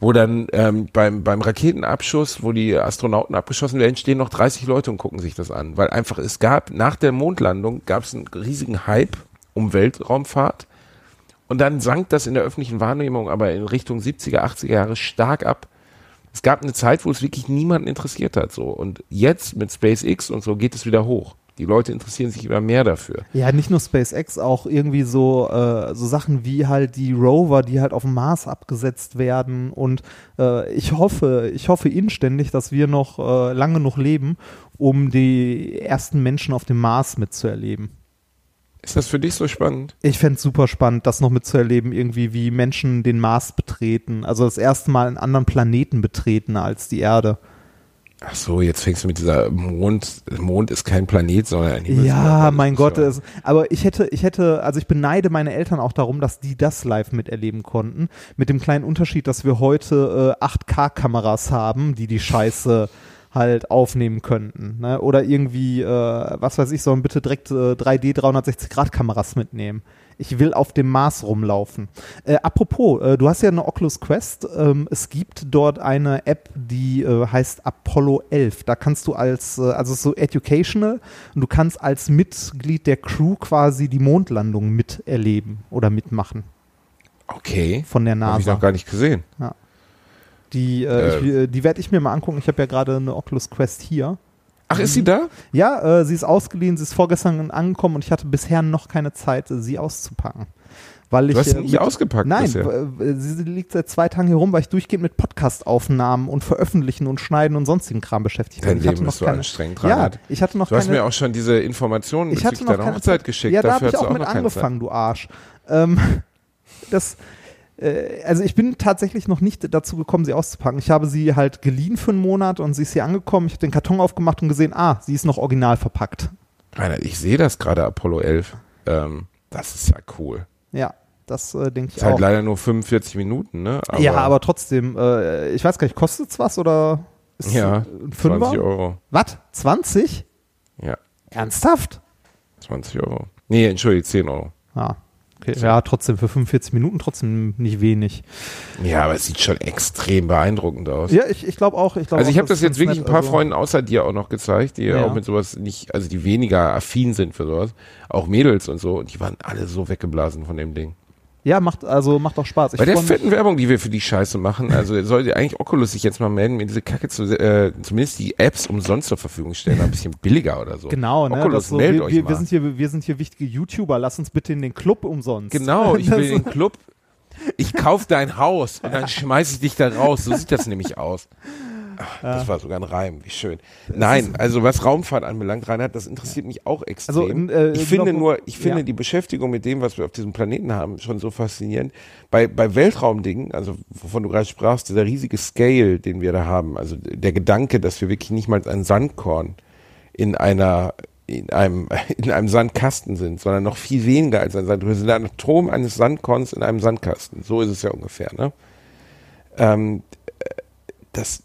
wo dann ähm, beim, beim Raketenabschuss, wo die Astronauten abgeschossen werden, stehen noch 30 Leute und gucken sich das an. Weil einfach, es gab, nach der Mondlandung gab es einen riesigen Hype um Weltraumfahrt und dann sank das in der öffentlichen Wahrnehmung aber in Richtung 70er, 80er Jahre stark ab. Es gab eine Zeit, wo es wirklich niemanden interessiert hat so und jetzt mit SpaceX und so geht es wieder hoch. Die Leute interessieren sich immer mehr dafür. Ja, nicht nur SpaceX, auch irgendwie so, äh, so Sachen wie halt die Rover, die halt auf dem Mars abgesetzt werden. Und äh, ich hoffe, ich hoffe inständig, dass wir noch äh, lange noch leben, um die ersten Menschen auf dem Mars mitzuerleben. Ist das für dich so spannend? Ich fänd's super spannend, das noch mitzuerleben, irgendwie wie Menschen den Mars betreten. Also das erste Mal einen anderen Planeten betreten als die Erde. Ach so, jetzt fängst du mit dieser Mond. Mond ist kein Planet, sondern ein Himmelsball. Ja, mein ist Gott, es, aber ich hätte, ich hätte, also ich beneide meine Eltern auch darum, dass die das live miterleben konnten. Mit dem kleinen Unterschied, dass wir heute äh, 8K-Kameras haben, die die Scheiße halt aufnehmen könnten. Ne? Oder irgendwie, äh, was weiß ich, sollen bitte direkt äh, 3D 360-Grad-Kameras mitnehmen. Ich will auf dem Mars rumlaufen. Äh, apropos, äh, du hast ja eine Oculus Quest. Ähm, es gibt dort eine App, die äh, heißt Apollo 11. Da kannst du als, äh, also so educational und du kannst als Mitglied der Crew quasi die Mondlandung miterleben oder mitmachen Okay. von der Habe ich NASA. noch gar nicht gesehen. Die, äh, ich, äh, die werde ich mir mal angucken. Ich habe ja gerade eine Oculus Quest hier. Ach, ist sie da? Ja, äh, sie ist ausgeliehen, sie ist vorgestern angekommen und ich hatte bisher noch keine Zeit, sie auszupacken. Weil ich, Du hast sie äh, nicht ausgepackt Nein, bisher. sie liegt seit zwei Tagen hier rum, weil ich durchgehend mit Podcast-Aufnahmen und Veröffentlichen und Schneiden und sonstigen Kram beschäftigt Dein bin. Ich hatte Leben noch ist so keine, anstrengend, Ja, ich hatte noch Du hast keine, mir auch schon diese Informationen ich hatte bezüglich deiner Hochzeit Zeit. geschickt. Ja, da Dafür habe ich du auch mit angefangen, du Arsch. Ähm, das, also ich bin tatsächlich noch nicht dazu gekommen, sie auszupacken. Ich habe sie halt geliehen für einen Monat und sie ist hier angekommen. Ich habe den Karton aufgemacht und gesehen, ah, sie ist noch original verpackt. Reinhard, ich sehe das gerade, Apollo 11. Ähm, das ist ja cool. Ja, das äh, denke ich Ist halt auch. leider nur 45 Minuten, ne? ja, aber trotzdem, äh, ich weiß gar nicht, kostet es was oder ist Ja, es ein Fünfer? 20 Euro. Was? 20? Ja, Ernsthaft? 20 Euro. Nee, entschuldige, 10 Euro. Ja. Okay, ja, trotzdem für 45 Minuten trotzdem nicht wenig. Ja, aber es sieht schon extrem beeindruckend aus. Ja, ich, ich glaube auch. Ich glaub Also ich habe das ist jetzt wirklich ein paar also- Freunden außer dir auch noch gezeigt, die Ja. auch mit sowas nicht, also die weniger affin sind für sowas, auch Mädels und so, und die waren alle so weggeblasen von dem Ding. Ja, macht also macht auch Spaß. Ich Bei der fetten Werbung, die wir für die Scheiße machen, also sollte eigentlich Oculus sich jetzt mal melden, mir diese Kacke zu, äh, zumindest die Apps umsonst zur Verfügung stellen, ein bisschen billiger oder so. Genau, ne? Oculus, so, meldet wir, euch wir, mal. wir, sind hier, wir sind hier wichtige YouTuber, lass uns bitte in den Club umsonst. Genau, ich will Das- den Club. Ich kauf dein Haus und dann schmeiß ich dich da raus. So sieht das nämlich aus. Ach, das war sogar ein Reim, wie schön. Nein, also was Raumfahrt anbelangt, Reinhard, das interessiert mich auch extrem. Also, äh, ich finde noch- nur, ich finde ja. die Beschäftigung mit dem, was wir auf diesem Planeten haben, schon so faszinierend. Bei, bei Weltraumdingen, also wovon du gerade sprachst, dieser riesige Scale, den wir da haben, also der Gedanke, dass wir wirklich nicht mal ein Sandkorn in einer in einem, in einem Sandkasten sind, sondern noch viel weniger als ein Sandkorn. Wir sind ein Atom eines Sandkorns in einem Sandkasten. So ist es ja ungefähr. Ne? Ähm, äh, das,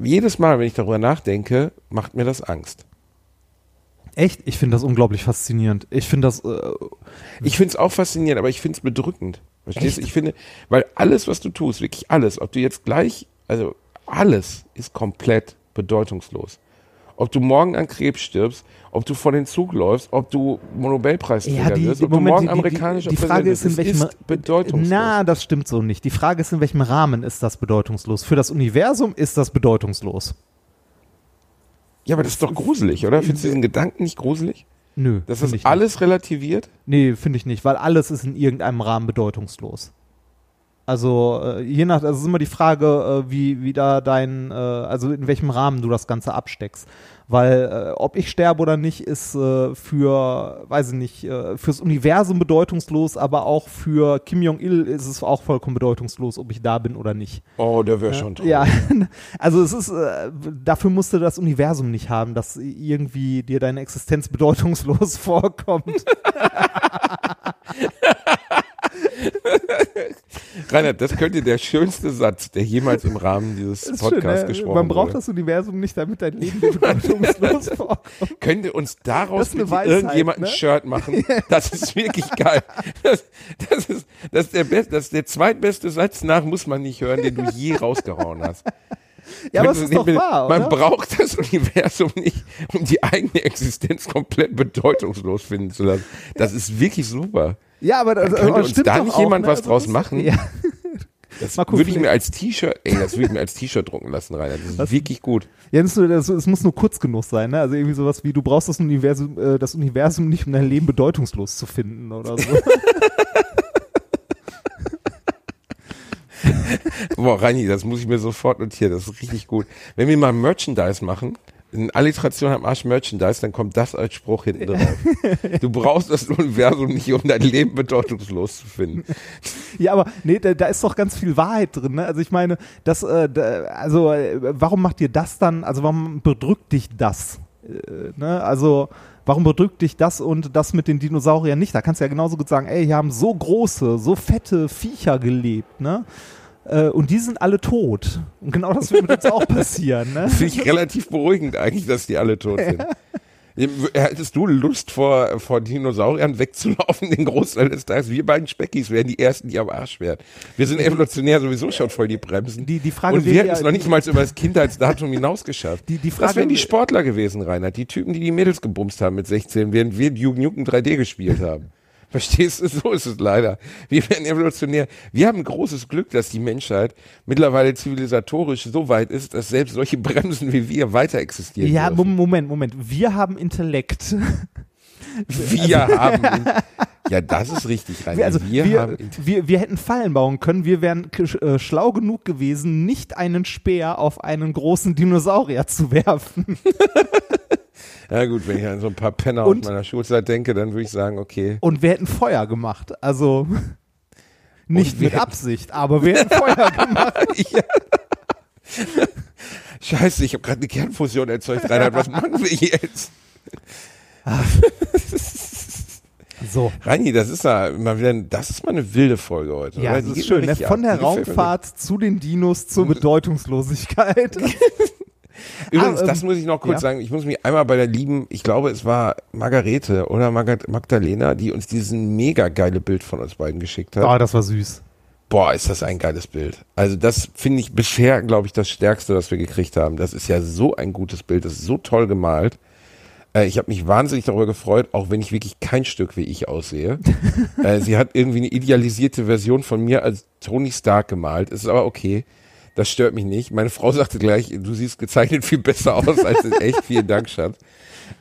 jedes Mal, wenn ich darüber nachdenke, macht mir das Angst. Echt? Ich finde das unglaublich faszinierend. Ich finde das. Äh, Ich finde es auch faszinierend, aber ich finde es bedrückend. Verstehst du? Ich finde, weil alles, was du tust, wirklich alles, ob du jetzt gleich, also alles ist komplett bedeutungslos. Ob du morgen an Krebs stirbst, ob du vor den Zug läufst, ob du Nobelpreisträger ja, die, wirst, ob du Moment, morgen die, die, amerikanischer die, die Frage ist, in welchem. Ist bedeutungslos. Na, das stimmt so nicht. Die Frage ist, in welchem Rahmen ist das bedeutungslos? Für das Universum ist das bedeutungslos. ja, aber das ist doch gruselig, oder? Findest du diesen Gedanken nicht gruselig? Nö. Dass das alles relativiert? Nee, finde ich nicht, weil alles ist in irgendeinem Rahmen bedeutungslos. Also äh, je nach, das ist immer die Frage, äh, wie, wie da dein, äh, also in welchem Rahmen du das Ganze absteckst. Weil ob ich sterbe oder nicht, ist für, weiß ich nicht, fürs Universum bedeutungslos, aber auch für Kim Jong-il ist es auch vollkommen bedeutungslos, ob ich da bin oder nicht. Oh, der wäre schon toll. Ja, also es ist, dafür musste das Universum nicht haben, dass irgendwie dir deine Existenz bedeutungslos vorkommt. Reinhard, das könnte der schönste Satz, der jemals im Rahmen dieses Das ist schön, Podcasts ne? gesprochen Man braucht wurde. das Universum nicht, damit dein Leben bedeutungslos vorkommt. Könnte uns Das daraus Weisheit, irgendjemand ein ne? Shirt machen? Das ist wirklich geil. Das, das, ist, das, ist der best, das ist der zweitbeste Satz nach, muss man nicht hören, den du je rausgehauen hast. Ja, aber Könnte- ist doch wahr, Man oder? braucht das Universum nicht, um die eigene Existenz komplett bedeutungslos finden zu lassen. Das ist wirklich super. Ja, aber das, Könnte uns da nicht auch, jemand ne? was Also draus das- machen? Ja. Das gucken, würde ich mir als T-Shirt, ey, das würde ich mir als T-Shirt drucken lassen, Rainer. Das ist wirklich gut. Ja, das, das, es muss nur kurz genug sein, ne? Also irgendwie sowas wie, du brauchst das Universum, äh, das Universum nicht, um dein Leben bedeutungslos zu finden oder so. Boah, Reini, das muss ich mir sofort notieren. Das ist richtig gut. Wenn wir mal Merchandise machen, in Alliteration am Arsch Merchandise, dann kommt das als Spruch hinten drauf. Du brauchst das Universum nicht, um dein Leben bedeutungslos zu finden. Ja, aber nee, da, da ist doch ganz viel Wahrheit drin. Ne? Also ich meine, das, äh, da, also äh, warum macht dir das dann, also warum bedrückt dich das? Äh, ne? Also warum bedrückt dich das und das mit den Dinosauriern nicht? Da kannst du ja genauso gut sagen, ey, hier haben so große, so fette Viecher gelebt, ne? Äh, und die sind alle tot. Und genau das wird mit uns auch passieren, ne? Finde ich relativ beruhigend eigentlich, dass die alle tot sind. Hättest du Lust vor, vor Dinosauriern wegzulaufen den Großteil des Tages? Wir beiden Speckis wären die Ersten, die am Arsch wären. Wir sind evolutionär sowieso schon voll die Bremsen. Die- die Frage Und wir hätten es noch nicht mal über das Kindheitsdatum hinaus geschafft. Die- die das Frage- wären die Sportler gewesen, Reinhard. Die Typen, die die Mädels gebumst haben mit 16, während wir Duke Nukem 3D gespielt haben. Verstehst du? So ist es leider. Wir werden evolutionär. Wir haben großes Glück, dass die Menschheit mittlerweile zivilisatorisch so weit ist, dass selbst solche Bremsen wie wir weiter existieren. Ja, dürfen. Mom- Moment, Moment. Wir haben Intellekt. Wir haben. ihn- Ja, das ist richtig, Rainer. Wir, also wir, wir, haben. wir, wir, hätten Fallen bauen können. Wir wären äh, schlau genug gewesen, nicht einen Speer auf einen großen Dinosaurier zu werfen. Ja, gut, wenn ich an so ein paar Penner Und- aus meiner Schulzeit denke, dann würde ich sagen, okay. Und wir hätten Feuer gemacht. Also nicht mit Absicht, aber wir hätten Feuer gemacht. ja. Scheiße, ich habe gerade eine Kernfusion erzeugt, Reinhard. Was machen wir jetzt? So. Reini, das ist ja mal wieder, das ist mal eine wilde Folge heute. Ja, das ist schön. Ne? Von der Raumfahrt zu den Dinos zur Bedeutungslosigkeit. Übrigens, Ah, ähm, das muss ich noch kurz ja. sagen. Ich muss mich einmal bei der lieben, ich glaube, es war Margarete oder Magdalena, die uns dieses mega geile Bild von uns beiden geschickt hat. Ah, das war süß. Boah, ist das ein geiles Bild. Also das finde ich bisher, glaube ich, das Stärkste, was wir gekriegt haben. Das ist ja so ein gutes Bild. Das ist so toll gemalt. Äh, ich habe mich wahnsinnig darüber gefreut, auch wenn ich wirklich kein Stück wie ich aussehe. äh, sie hat irgendwie eine idealisierte Version von mir als Tony Stark gemalt. Ist aber okay. Das stört mich nicht. Meine Frau sagte gleich, du siehst gezeichnet viel besser aus als in echt. Vielen Dank, Schatz.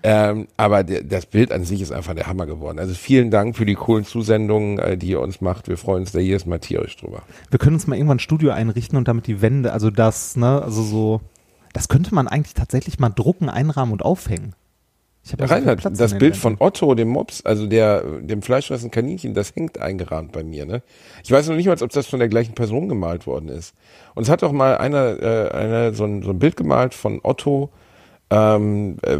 Ähm, aber der, das Bild an sich ist einfach der Hammer geworden. Also vielen Dank für die coolen Zusendungen, äh, die ihr uns macht. Wir freuen uns da jedes Mal tierisch drüber. Wir können uns mal irgendwann ein Studio einrichten und damit die Wände, also das, ne, also so, das könnte man eigentlich tatsächlich mal drucken, einrahmen und aufhängen. Ich habe Reinhard, das Bild von Otto, dem Mops, also der, dem fleischfressenden Kaninchen, das hängt eingerahmt bei mir, ne? Ich weiß noch nicht mal, ob das von der gleichen Person gemalt worden ist. Und es hat doch mal einer, äh, einer so, ein, so ein Bild gemalt von Otto, ähm, äh,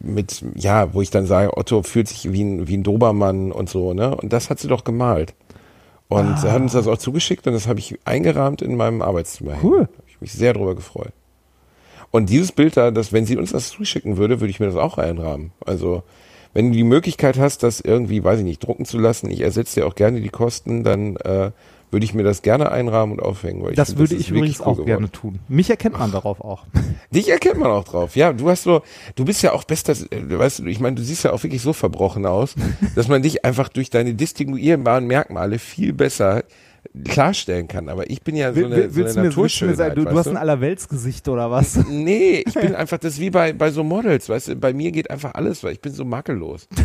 mit, ja, wo ich dann sage, Otto fühlt sich wie ein, wie ein Dobermann und so, ne? Und das hat sie doch gemalt. Und Ah. hat uns das auch zugeschickt und das habe ich eingerahmt in meinem Arbeitszimmer. Cool. Hab ich mich sehr drüber gefreut. Und dieses Bild da, dass, wenn sie uns das zuschicken würde, würde ich mir das auch einrahmen. Also, wenn du die Möglichkeit hast, das irgendwie, weiß ich nicht, drucken zu lassen, ich ersetze dir auch gerne die Kosten, dann äh, würde ich mir das gerne einrahmen und aufhängen. Weil ich Das finde, würde ist ich wirklich übrigens cool auch geworden. gerne tun. Mich erkennt man darauf auch. Dich erkennt man auch drauf. Ja, du hast so, du bist ja auch bester, äh, weißt du, ich meine, du siehst ja auch wirklich so verbrochen aus, dass man dich einfach durch deine distinguierbaren Merkmale viel besser klarstellen kann. Aber ich bin ja so eine, will- so willst eine du mir, willst du mir Naturschönheit. sagen, du, du hast ein Allerweltsgesicht oder was? Nee, ich bin einfach, das ist wie bei, bei so Models, weißt du, bei mir geht einfach alles, weil ich bin so makellos.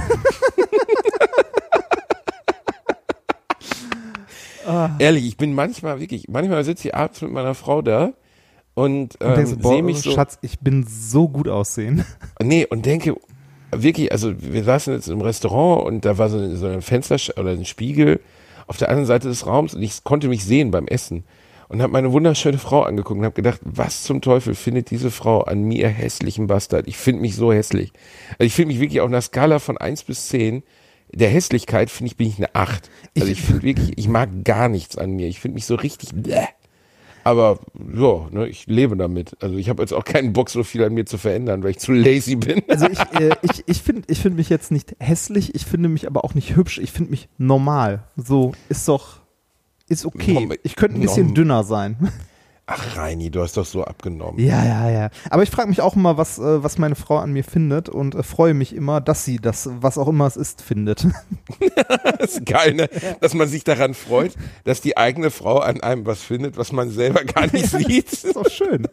Ehrlich, ich bin manchmal wirklich, manchmal sitze ich abends mit meiner Frau da und, Und ähm, du, boah, sehe mich so, Schatz, ich bin so gut aussehen. nee, und denke, wirklich, also wir saßen jetzt im Restaurant und da war so, so ein Fenster oder ein Spiegel auf der anderen Seite des Raums und ich konnte mich sehen beim Essen und habe meine wunderschöne Frau angeguckt und habe gedacht, was zum Teufel findet diese Frau an mir hässlichen Bastard? Ich finde mich so hässlich. Also ich finde mich wirklich auf einer Skala von 1 bis 10 der Hässlichkeit finde ich bin ich eine 8. Also ich, finde wirklich, ich mag gar nichts an mir. Ich finde mich so richtig bläh. Aber ja, ne, ich lebe damit. Also ich habe jetzt auch keinen Bock, so viel an mir zu verändern, weil ich zu lazy bin. Also ich, äh, ich, ich finde ich find mich jetzt nicht hässlich, ich finde mich aber auch nicht hübsch, ich finde mich normal. So, ist doch, ist okay. Ich könnte ein bisschen dünner sein. Ach, Reini, du hast doch so abgenommen. Ja, ja, ja. Aber ich frage mich auch immer, was, äh, was meine Frau an mir findet und äh, freue mich immer, dass sie das, was auch immer es ist, findet. Das ist geil, ne? Dass man sich daran freut, dass die eigene Frau an einem was findet, was man selber gar nicht sieht. Das ist doch schön.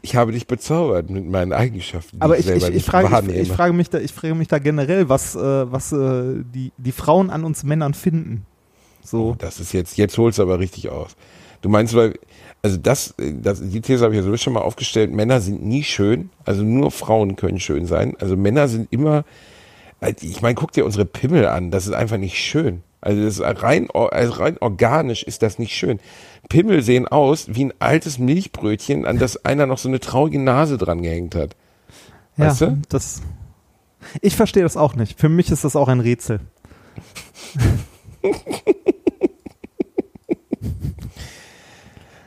Ich habe dich bezaubert mit meinen Eigenschaften, Aber ich, ich, ich, ich, frage, frage mich da, ich frage mich da generell, was, äh, was äh, die, die Frauen an uns Männern finden. So. Das ist jetzt, jetzt holst du aber richtig aus. Du meinst, weil, also das, das die These habe ich ja sowieso schon mal aufgestellt, Männer sind nie schön, also nur Frauen können schön sein. Also Männer sind immer, ich meine, guck dir unsere Pimmel an, das ist einfach nicht schön. Also das ist rein, also rein organisch ist das nicht schön. Pimmel sehen aus wie ein altes Milchbrötchen, an das einer noch so eine traurige Nase dran gehängt hat. Ja, Weißt du? das. Ich verstehe das auch nicht. Für mich ist das auch ein Rätsel.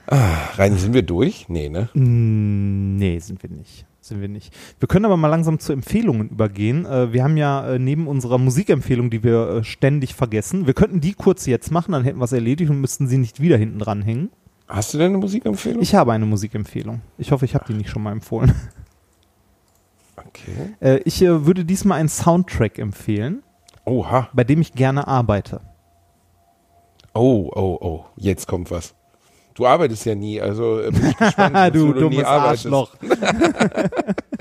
Rein, sind wir durch? Nee, ne? Mm, Nee, sind wir nicht. Sind wir nicht. Wir können aber mal langsam zu Empfehlungen übergehen. Äh, wir haben ja äh, neben unserer Musikempfehlung, die wir äh, ständig vergessen, wir könnten die kurz jetzt machen, dann hätten wir es erledigt und müssten sie nicht wieder hinten dranhängen. Hast du denn eine Musikempfehlung? Ich habe eine Musikempfehlung. Ich hoffe, ich habe die nicht schon mal empfohlen. okay. Ich würde diesmal einen Soundtrack empfehlen, Oha. bei dem ich gerne arbeite. Oh, oh, oh. Jetzt kommt was. Du arbeitest ja nie, also äh, bin ich gespannt, du nie dummes arbeitest. Arschloch.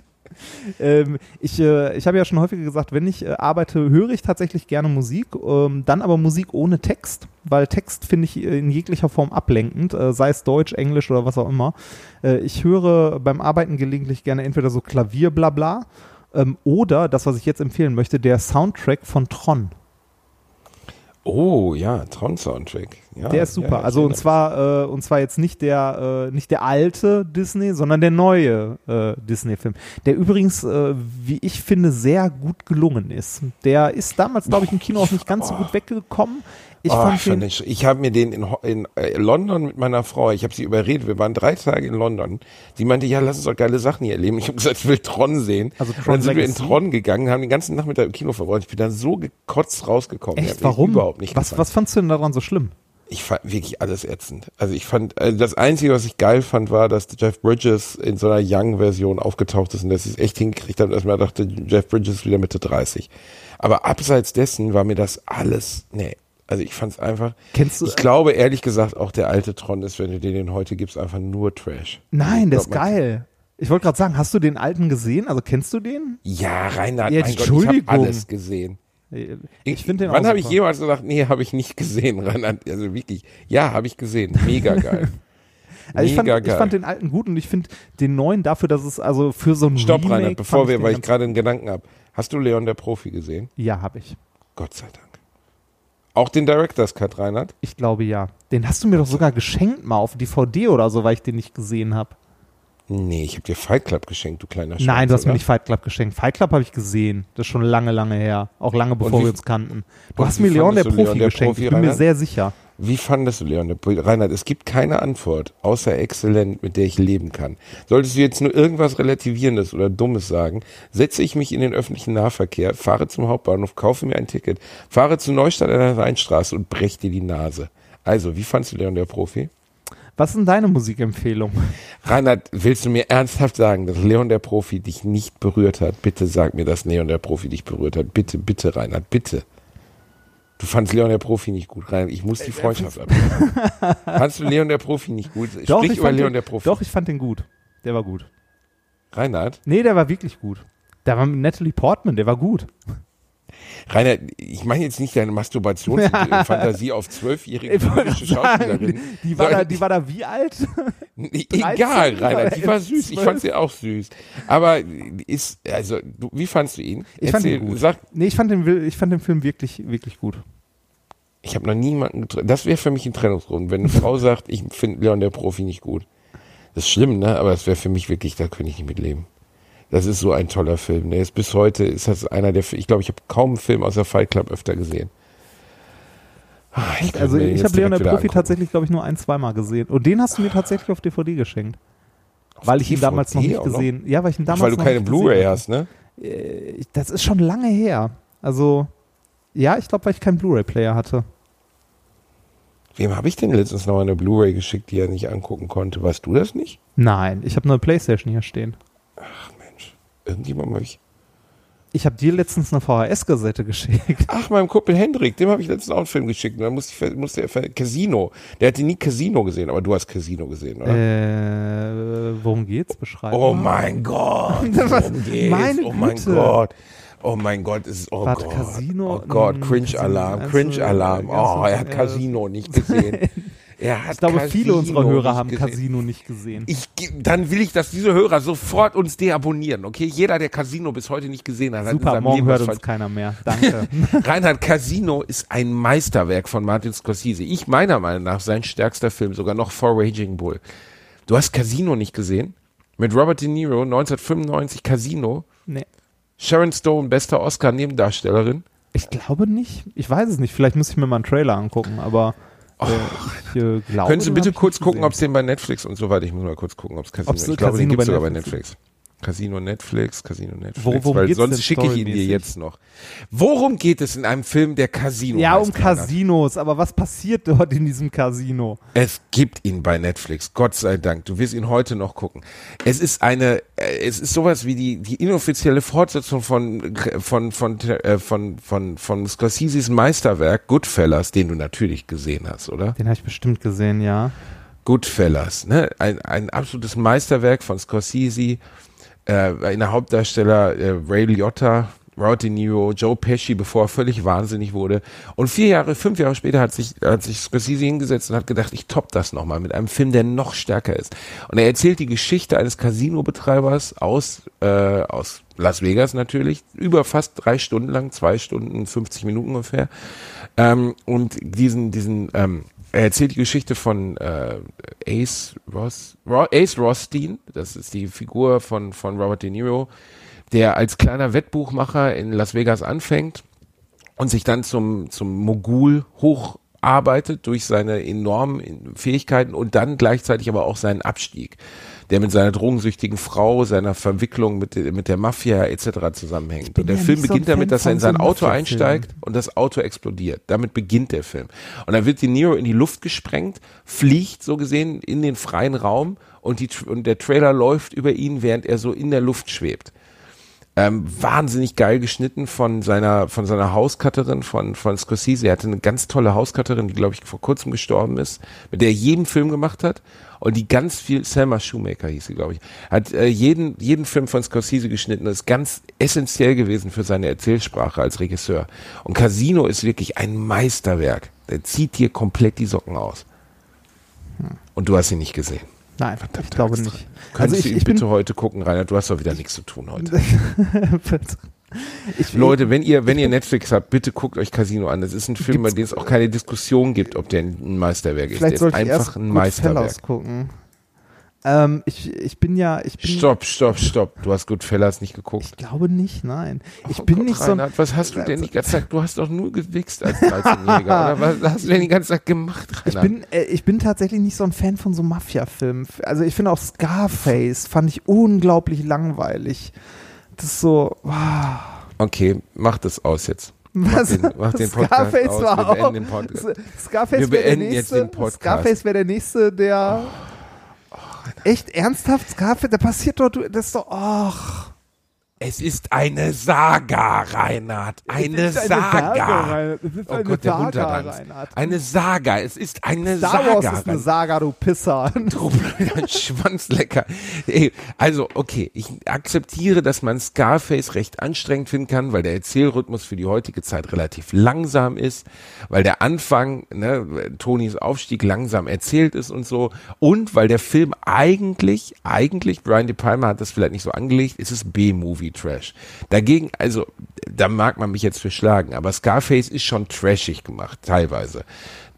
ähm, ich äh, ich habe ja schon häufiger gesagt, wenn ich äh, arbeite, höre ich tatsächlich gerne Musik, ähm, dann aber Musik ohne Text, weil Text finde ich in jeglicher Form ablenkend, äh, sei es Deutsch, Englisch oder was auch immer. Äh, ich höre beim Arbeiten gelegentlich gerne entweder so Klavier, bla bla, ähm, oder das, was ich jetzt empfehlen möchte, der Soundtrack von Tron. Oh ja, Tron-Soundtrack. Ja, Der ist super. ja, also und zwar äh, und zwar jetzt nicht der äh, nicht der alte Disney, sondern der neue äh, Disney-Film, der übrigens, äh, wie ich finde, sehr gut gelungen ist. Der ist damals, glaube ich, im Kino auch nicht ganz so gut weggekommen. Ich Oh, fand ich den, sch- ich habe mir den in, in äh, London mit meiner Frau, ich habe sie überredet, wir waren drei Tage in London. Sie meinte, ja, lass uns doch geile Sachen hier erleben. Ich habe gesagt, ich will Tron sehen. Also Und Tron dann sind wir in Legacy? Tron gegangen, haben den ganzen Nachmittag im Kino verbracht. Ich bin da so gekotzt rausgekommen. Echt, warum? Überhaupt nicht was, gefallen. was fandst du denn daran so schlimm? Ich fand wirklich alles ätzend. Also ich fand, also das Einzige, was ich geil fand, war, dass Jeff Bridges in so einer Young-Version aufgetaucht ist und dass sie es echt hingekriegt haben, dass man dachte, Jeff Bridges ist wieder Mitte 30. Aber abseits dessen war mir das alles, nee. Also ich fand es einfach, Kennst du- ich glaube ehrlich gesagt auch der alte Tron ist, wenn du den, den heute gibst, einfach nur Trash. Nein, der Ich ist geil. Ich wollte gerade sagen, hast du den alten gesehen? Also kennst du den? Ja, Reinhard, Ja, mein Gott, ich habe alles gesehen. Ich finde den Wann habe ich jemals gesagt, nee, habe ich nicht gesehen, Reinhard? Also wirklich, ja, habe ich gesehen. Mega geil. Also ich, fand, Mega ich geil. fand den alten gut und ich finde den neuen dafür, dass es also für so ein Stopp, Remake Reinhard, bevor wir, weil ich gerade einen Gedanken habe. Hast du Leon der Profi gesehen? Ja, habe ich. Gott sei Dank. Auch den Director's Cut, Reinhard? Ich glaube ja. Den hast du mir doch sogar geschenkt mal auf DVD oder so, weil ich den nicht gesehen habe. Nee, ich habe dir Fight Club geschenkt, du kleiner Schwanz, Nein, du hast mir oder? nicht Fight Club geschenkt. Fight Club habe ich gesehen. Das ist schon lange, lange her. Auch lange bevor wie- wir uns kannten. Du hast mir Leon der Profi Leon der geschenkt. Profi, ich bin mir Reinhard? sehr sicher. Wie fandest du Leon der Profi? Reinhard, es gibt keine Antwort, außer exzellent, mit der ich leben kann. Solltest du jetzt nur irgendwas Relativierendes oder Dummes sagen, setze ich mich in den öffentlichen Nahverkehr, fahre zum Hauptbahnhof, kaufe mir ein Ticket, fahre zu Neustadt an der Rheinstraße und brech dir die Nase. Also, wie fandst du Leon der Profi? Was ist denn deine Musikempfehlung? Reinhard, willst du mir ernsthaft sagen, dass Leon der Profi dich nicht berührt hat? Bitte sag mir, dass Leon der Profi dich berührt hat. Bitte, bitte, Reinhard, bitte. Du fandst Leon der Profi nicht gut, Reinhard. Ich muss die Freundschaft abbrechen. Fandst du Leon der Profi nicht gut? Sprich Doch, ich über Leon den, der Profi. Doch, ich fand den gut. Der war gut. Reinhard, Nee, der war wirklich gut. Der war mit Natalie Portman, der war gut. Reinhard, ich meine jetzt nicht deine Masturbationsfantasie auf zwölfjährige jüdische Schauspielerin. die, war da, die war da wie alt? Egal, 13 Reinhard, die war süß. Ich fand sie auch süß. Aber ist, also, du, wie fandst du ihn? Ich fand Erzähl, ihn gut. Sag, Nee, ich fand den, ich fand den Film wirklich, wirklich gut. Ich habe noch niemanden getroffen. Das wäre für mich ein Trennungsgrund, wenn eine Frau sagt, ich finde Leon der Profi nicht gut. Das ist schlimm, ne? Aber es wäre für mich wirklich, da könnte ich nicht mitleben. Das ist so ein toller Film. Der ist bis heute, ist das einer der, ich glaube, ich habe kaum einen Film außer Fight Club öfter gesehen. Ah, ich Also ich habe Leon der Profi angucken. tatsächlich, glaube ich, nur ein, zweimal gesehen. Und den hast du mir tatsächlich auf DVD geschenkt. weil ich ihn DVD damals noch nicht noch? gesehen Ja, weil ich ihn damals Weil du keine Blu-ray hast, ne? habe. Äh, Das ist schon lange her. Also, ja, ich glaube, weil ich keinen Blu-ray-Player hatte. Wem habe ich denn letztens noch eine Blu-ray geschickt, die er nicht angucken konnte? Weißt du das nicht? Nein, ich habe eine Playstation hier stehen. Ach irgendjemand habe ich. Ich habe dir letztens eine VHS-Kassette geschickt. Ach, meinem Kumpel Hendrik, dem habe ich letztens auch einen Film geschickt. Und dann musste ich, musste er, Casino. Der hatte nie Casino gesehen, aber du hast Casino gesehen, oder? Äh, worum geht's? Beschreiben. Oh mein Gott. Worum geht's? Meine oh mein Güte. Gott. Oh mein Gott, es ist, oh Warte, Gott. Casino? Oh Gott, Cringe-Alarm, Casino, Cringe-Alarm. also, Oh, er hat Casino nicht gesehen. Hat Ich glaube, viele Casino unserer Hörer haben gesehen. Casino nicht gesehen. Ich, dann will ich, dass diese Hörer sofort uns deabonnieren, okay? Jeder, der Casino bis heute nicht gesehen hat, hat Super, seinem morgen Leben hört uns keiner mehr. Danke. Reinhard Casino ist ein Meisterwerk von Martin Scorsese. Ich meiner Meinung nach sein stärkster Film, sogar noch vor Raging Bull. Du hast Casino nicht gesehen? Mit Robert De Niro, 1995 Casino. nee. Sharon Stone, bester Oscar-Nebendarstellerin. Ich glaube nicht. Ich weiß es nicht. Vielleicht muss ich mir mal einen Trailer angucken, aber ich äh, Sie den bitte kurz gucken, ob es den bei Netflix und so weiter, ich muss mal kurz gucken, ob es Casino Ob's Ich glaube, den gibt es sogar bei Netflix. Netflix. Casino Netflix, Casino Netflix. Wo- worum weil geht's sonst schicke ich ihn dir jetzt noch. Worum geht es in einem Film, der Casino Ja, um? Casinos. Aber was passiert dort in diesem Casino? Es gibt ihn bei Netflix, Gott sei Dank. Du wirst ihn heute noch gucken. Es ist eine, äh, es ist sowas wie die, die inoffizielle Fortsetzung von, von, von, äh, von, von, von Scorseses Meisterwerk Goodfellas, den du natürlich gesehen hast, oder? Den habe ich bestimmt gesehen, ja. Goodfellas, ne? Ein, ein absolutes Meisterwerk von Scorsese. Äh, in der Hauptdarsteller äh, Ray Liotta, Robert De Niro, Joe Pesci, bevor er völlig wahnsinnig wurde. Und vier Jahre, fünf Jahre später hat sich, hat sich Scorsese hingesetzt und hat gedacht, ich top das nochmal mit einem Film, der noch stärker ist. Und er erzählt die Geschichte eines Casino-Betreibers aus, äh, aus Las Vegas natürlich, über fast drei Stunden lang, zwei Stunden, 50 Minuten ungefähr. Ähm, und diesen, diesen, ähm, er erzählt die Geschichte von äh, Ace Ross, Ro Ace Rothstein, das ist die Figur von, von Robert De Niro, der als kleiner Wettbuchmacher in Las Vegas anfängt und sich dann zum, zum Mogul hocharbeitet durch seine enormen Fähigkeiten und dann gleichzeitig aber auch seinen Abstieg, der mit seiner drogensüchtigen Frau, seiner Verwicklung mit, mit der Mafia etc. zusammenhängt. Und der ja Film nicht so beginnt damit, dass er in sein Auto einsteigt und das Auto explodiert. Damit beginnt der Film. Und dann wird De Niro in die Luft gesprengt, fliegt so gesehen in den freien Raum und, die, und der Trailer läuft über ihn, während er so in der Luft schwebt. Ähm, wahnsinnig geil geschnitten von seiner von seiner Hauskatterin von von Scorsese. Er hatte eine ganz tolle Hauskatterin, die glaube ich vor kurzem gestorben ist, mit der er jeden Film gemacht hat und die ganz viel Selma Shoemaker hieß sie glaube ich, hat äh, jeden jeden Film von Scorsese geschnitten. Das ist ganz essentiell gewesen für seine Erzählsprache als Regisseur. Und Casino ist wirklich ein Meisterwerk. Der zieht dir komplett die Socken aus. Und du hast ihn nicht gesehen. Nein, ich glaube nicht. Könntest Also ich, du ihn ich bitte heute gucken, Rainer? Du hast doch wieder nichts zu tun heute. ich, Leute, wenn ihr, wenn ihr Netflix habt, bitte guckt euch Casino an. Das ist ein Film, bei dem es auch keine Diskussion gibt, ob der ein Meisterwerk ist. vielleicht Der ist ich einfach erst ein Goodfellas Meisterwerk. gucken. Ähm, ich, ich bin ja, ich bin, Stopp, stopp, stopp. Du hast Goodfellas nicht geguckt. ich glaube nicht, nein. Ich Oh bin Gott, nicht so ein, Reinhard, was hast du denn die ganze Zeit? Du hast doch nur gewichst als 13-Jähriger. oder was hast du denn die ganze Zeit gemacht, ich Reinhard? bin, äh, ich bin tatsächlich nicht so ein Fan von so Mafia-Filmen. Also ich finde auch Scarface fand ich unglaublich langweilig. Das ist so, wow. okay, mach das aus jetzt. Was? den- mach den Podcast Scarface aus. war Wir auch. beenden den Podcast. Scarface Wir wäre der nächste. der nächste, der. Echt ernsthaft Scarface? Da passiert doch, du- das ist doch, ach. Es ist eine Saga, Reinhard. Eine, Es ist Saga. Reinhard. Es ist Oh eine Gott, der Saga, Angst. Reinhard. Eine Saga. Es ist eine Star Saga. Wars ist eine. Saga, du Pisser. Du Schwanzlecker. Ey, also, okay, ich akzeptiere, dass man Scarface recht anstrengend finden kann, weil der Erzählrhythmus für die heutige Zeit relativ langsam ist, weil der Anfang, ne, Tonys Aufstieg langsam erzählt ist und so, und weil der Film eigentlich, eigentlich, Brian De Palma hat das vielleicht nicht so angelegt, ist es B-Movie-Trash. Dagegen, also, da mag man mich jetzt für schlagen, aber Scarface ist schon trashig gemacht, teilweise.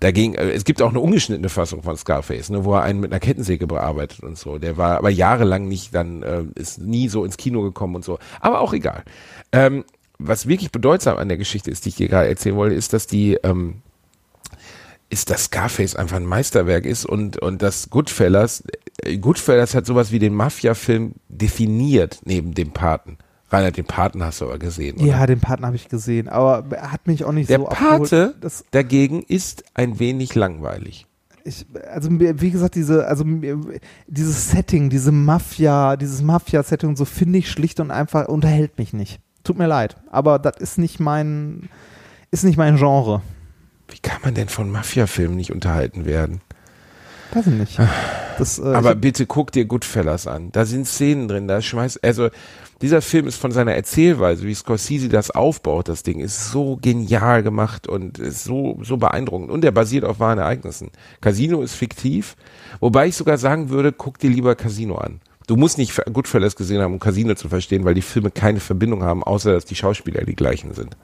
Dagegen, äh, es gibt auch eine ungeschnittene Fassung von Scarface, ne, wo er einen mit einer Kettensäge bearbeitet und so. Der war aber jahrelang nicht dann, äh, ist nie so ins Kino gekommen und so. Aber auch egal. Ähm, was wirklich bedeutsam an der Geschichte ist, die ich dir gerade erzählen wollte, ist, dass die, ähm, ist, dass Scarface einfach ein Meisterwerk ist und, und dass Goodfellas, äh, Goodfellas hat sowas wie den Mafia-Film definiert neben dem Paten. Rainer, den Paten hast du aber gesehen, oder? Ja, den Partner habe ich gesehen, aber er hat mich auch nicht Der so Pate abgeholt. Dagegen ist ein wenig langweilig. ich, also wie gesagt, diese, also dieses Setting, diese Mafia, dieses Mafia-Setting, so finde ich schlicht und einfach unterhält mich nicht. Tut mir leid, aber das ist nicht mein, ist nicht mein Genre. Wie kann man denn von Mafia-Filmen nicht unterhalten werden? Weiß ich nicht. Das, äh, Aber ich, bitte guck dir Goodfellas an. Da sind Szenen drin, da schmeißt, also dieser Film ist von seiner Erzählweise, wie Scorsese das aufbaut, das Ding ist so genial gemacht und ist so, so beeindruckend. Und er basiert auf wahren Ereignissen. Casino ist fiktiv, wobei ich sogar sagen würde, guck dir lieber Casino an. Du musst nicht Goodfellas gesehen haben, um Casino zu verstehen, weil die Filme keine Verbindung haben, außer dass die Schauspieler die gleichen sind.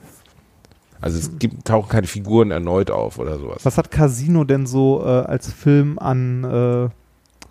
Also es gibt, tauchen keine Figuren erneut auf oder sowas. was hat Casino denn so äh, als Film an, äh,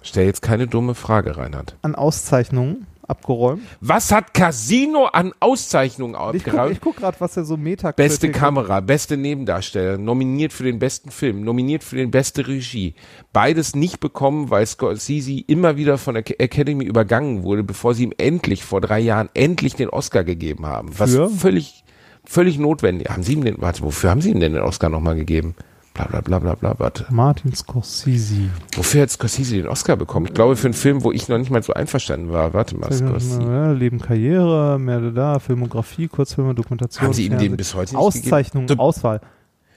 Stell jetzt keine dumme Frage, Reinhard. an Auszeichnungen abgeräumt? Was hat Casino an Auszeichnungen Ich guck, abgeräumt? ich guck gerade, was er so Meta Beste Kamera, beste Nebendarsteller, nominiert für den besten Film, nominiert für den beste Regie. Beides nicht bekommen, weil Scorsese immer wieder von der Academy übergangen wurde, bevor sie ihm endlich vor drei Jahren endlich den Oscar gegeben haben. Was Für? völlig, völlig notwendig. Haben sie ihm den, warte, wofür haben sie ihm denn den Oscar nochmal gegeben? Bla bla bla bla bla, warte. Martin Scorsese. Wofür hat Scorsese den Oscar bekommen? Ich glaube für einen Film, wo ich noch nicht mal so einverstanden war. Warte mal, Scorsese. Ja, Leben, Karriere, mehr da, Filmografie, Kurzfilme, Dokumentation. Haben sie ihm den bis heute nicht Auszeichnung, gegeben? Auswahl.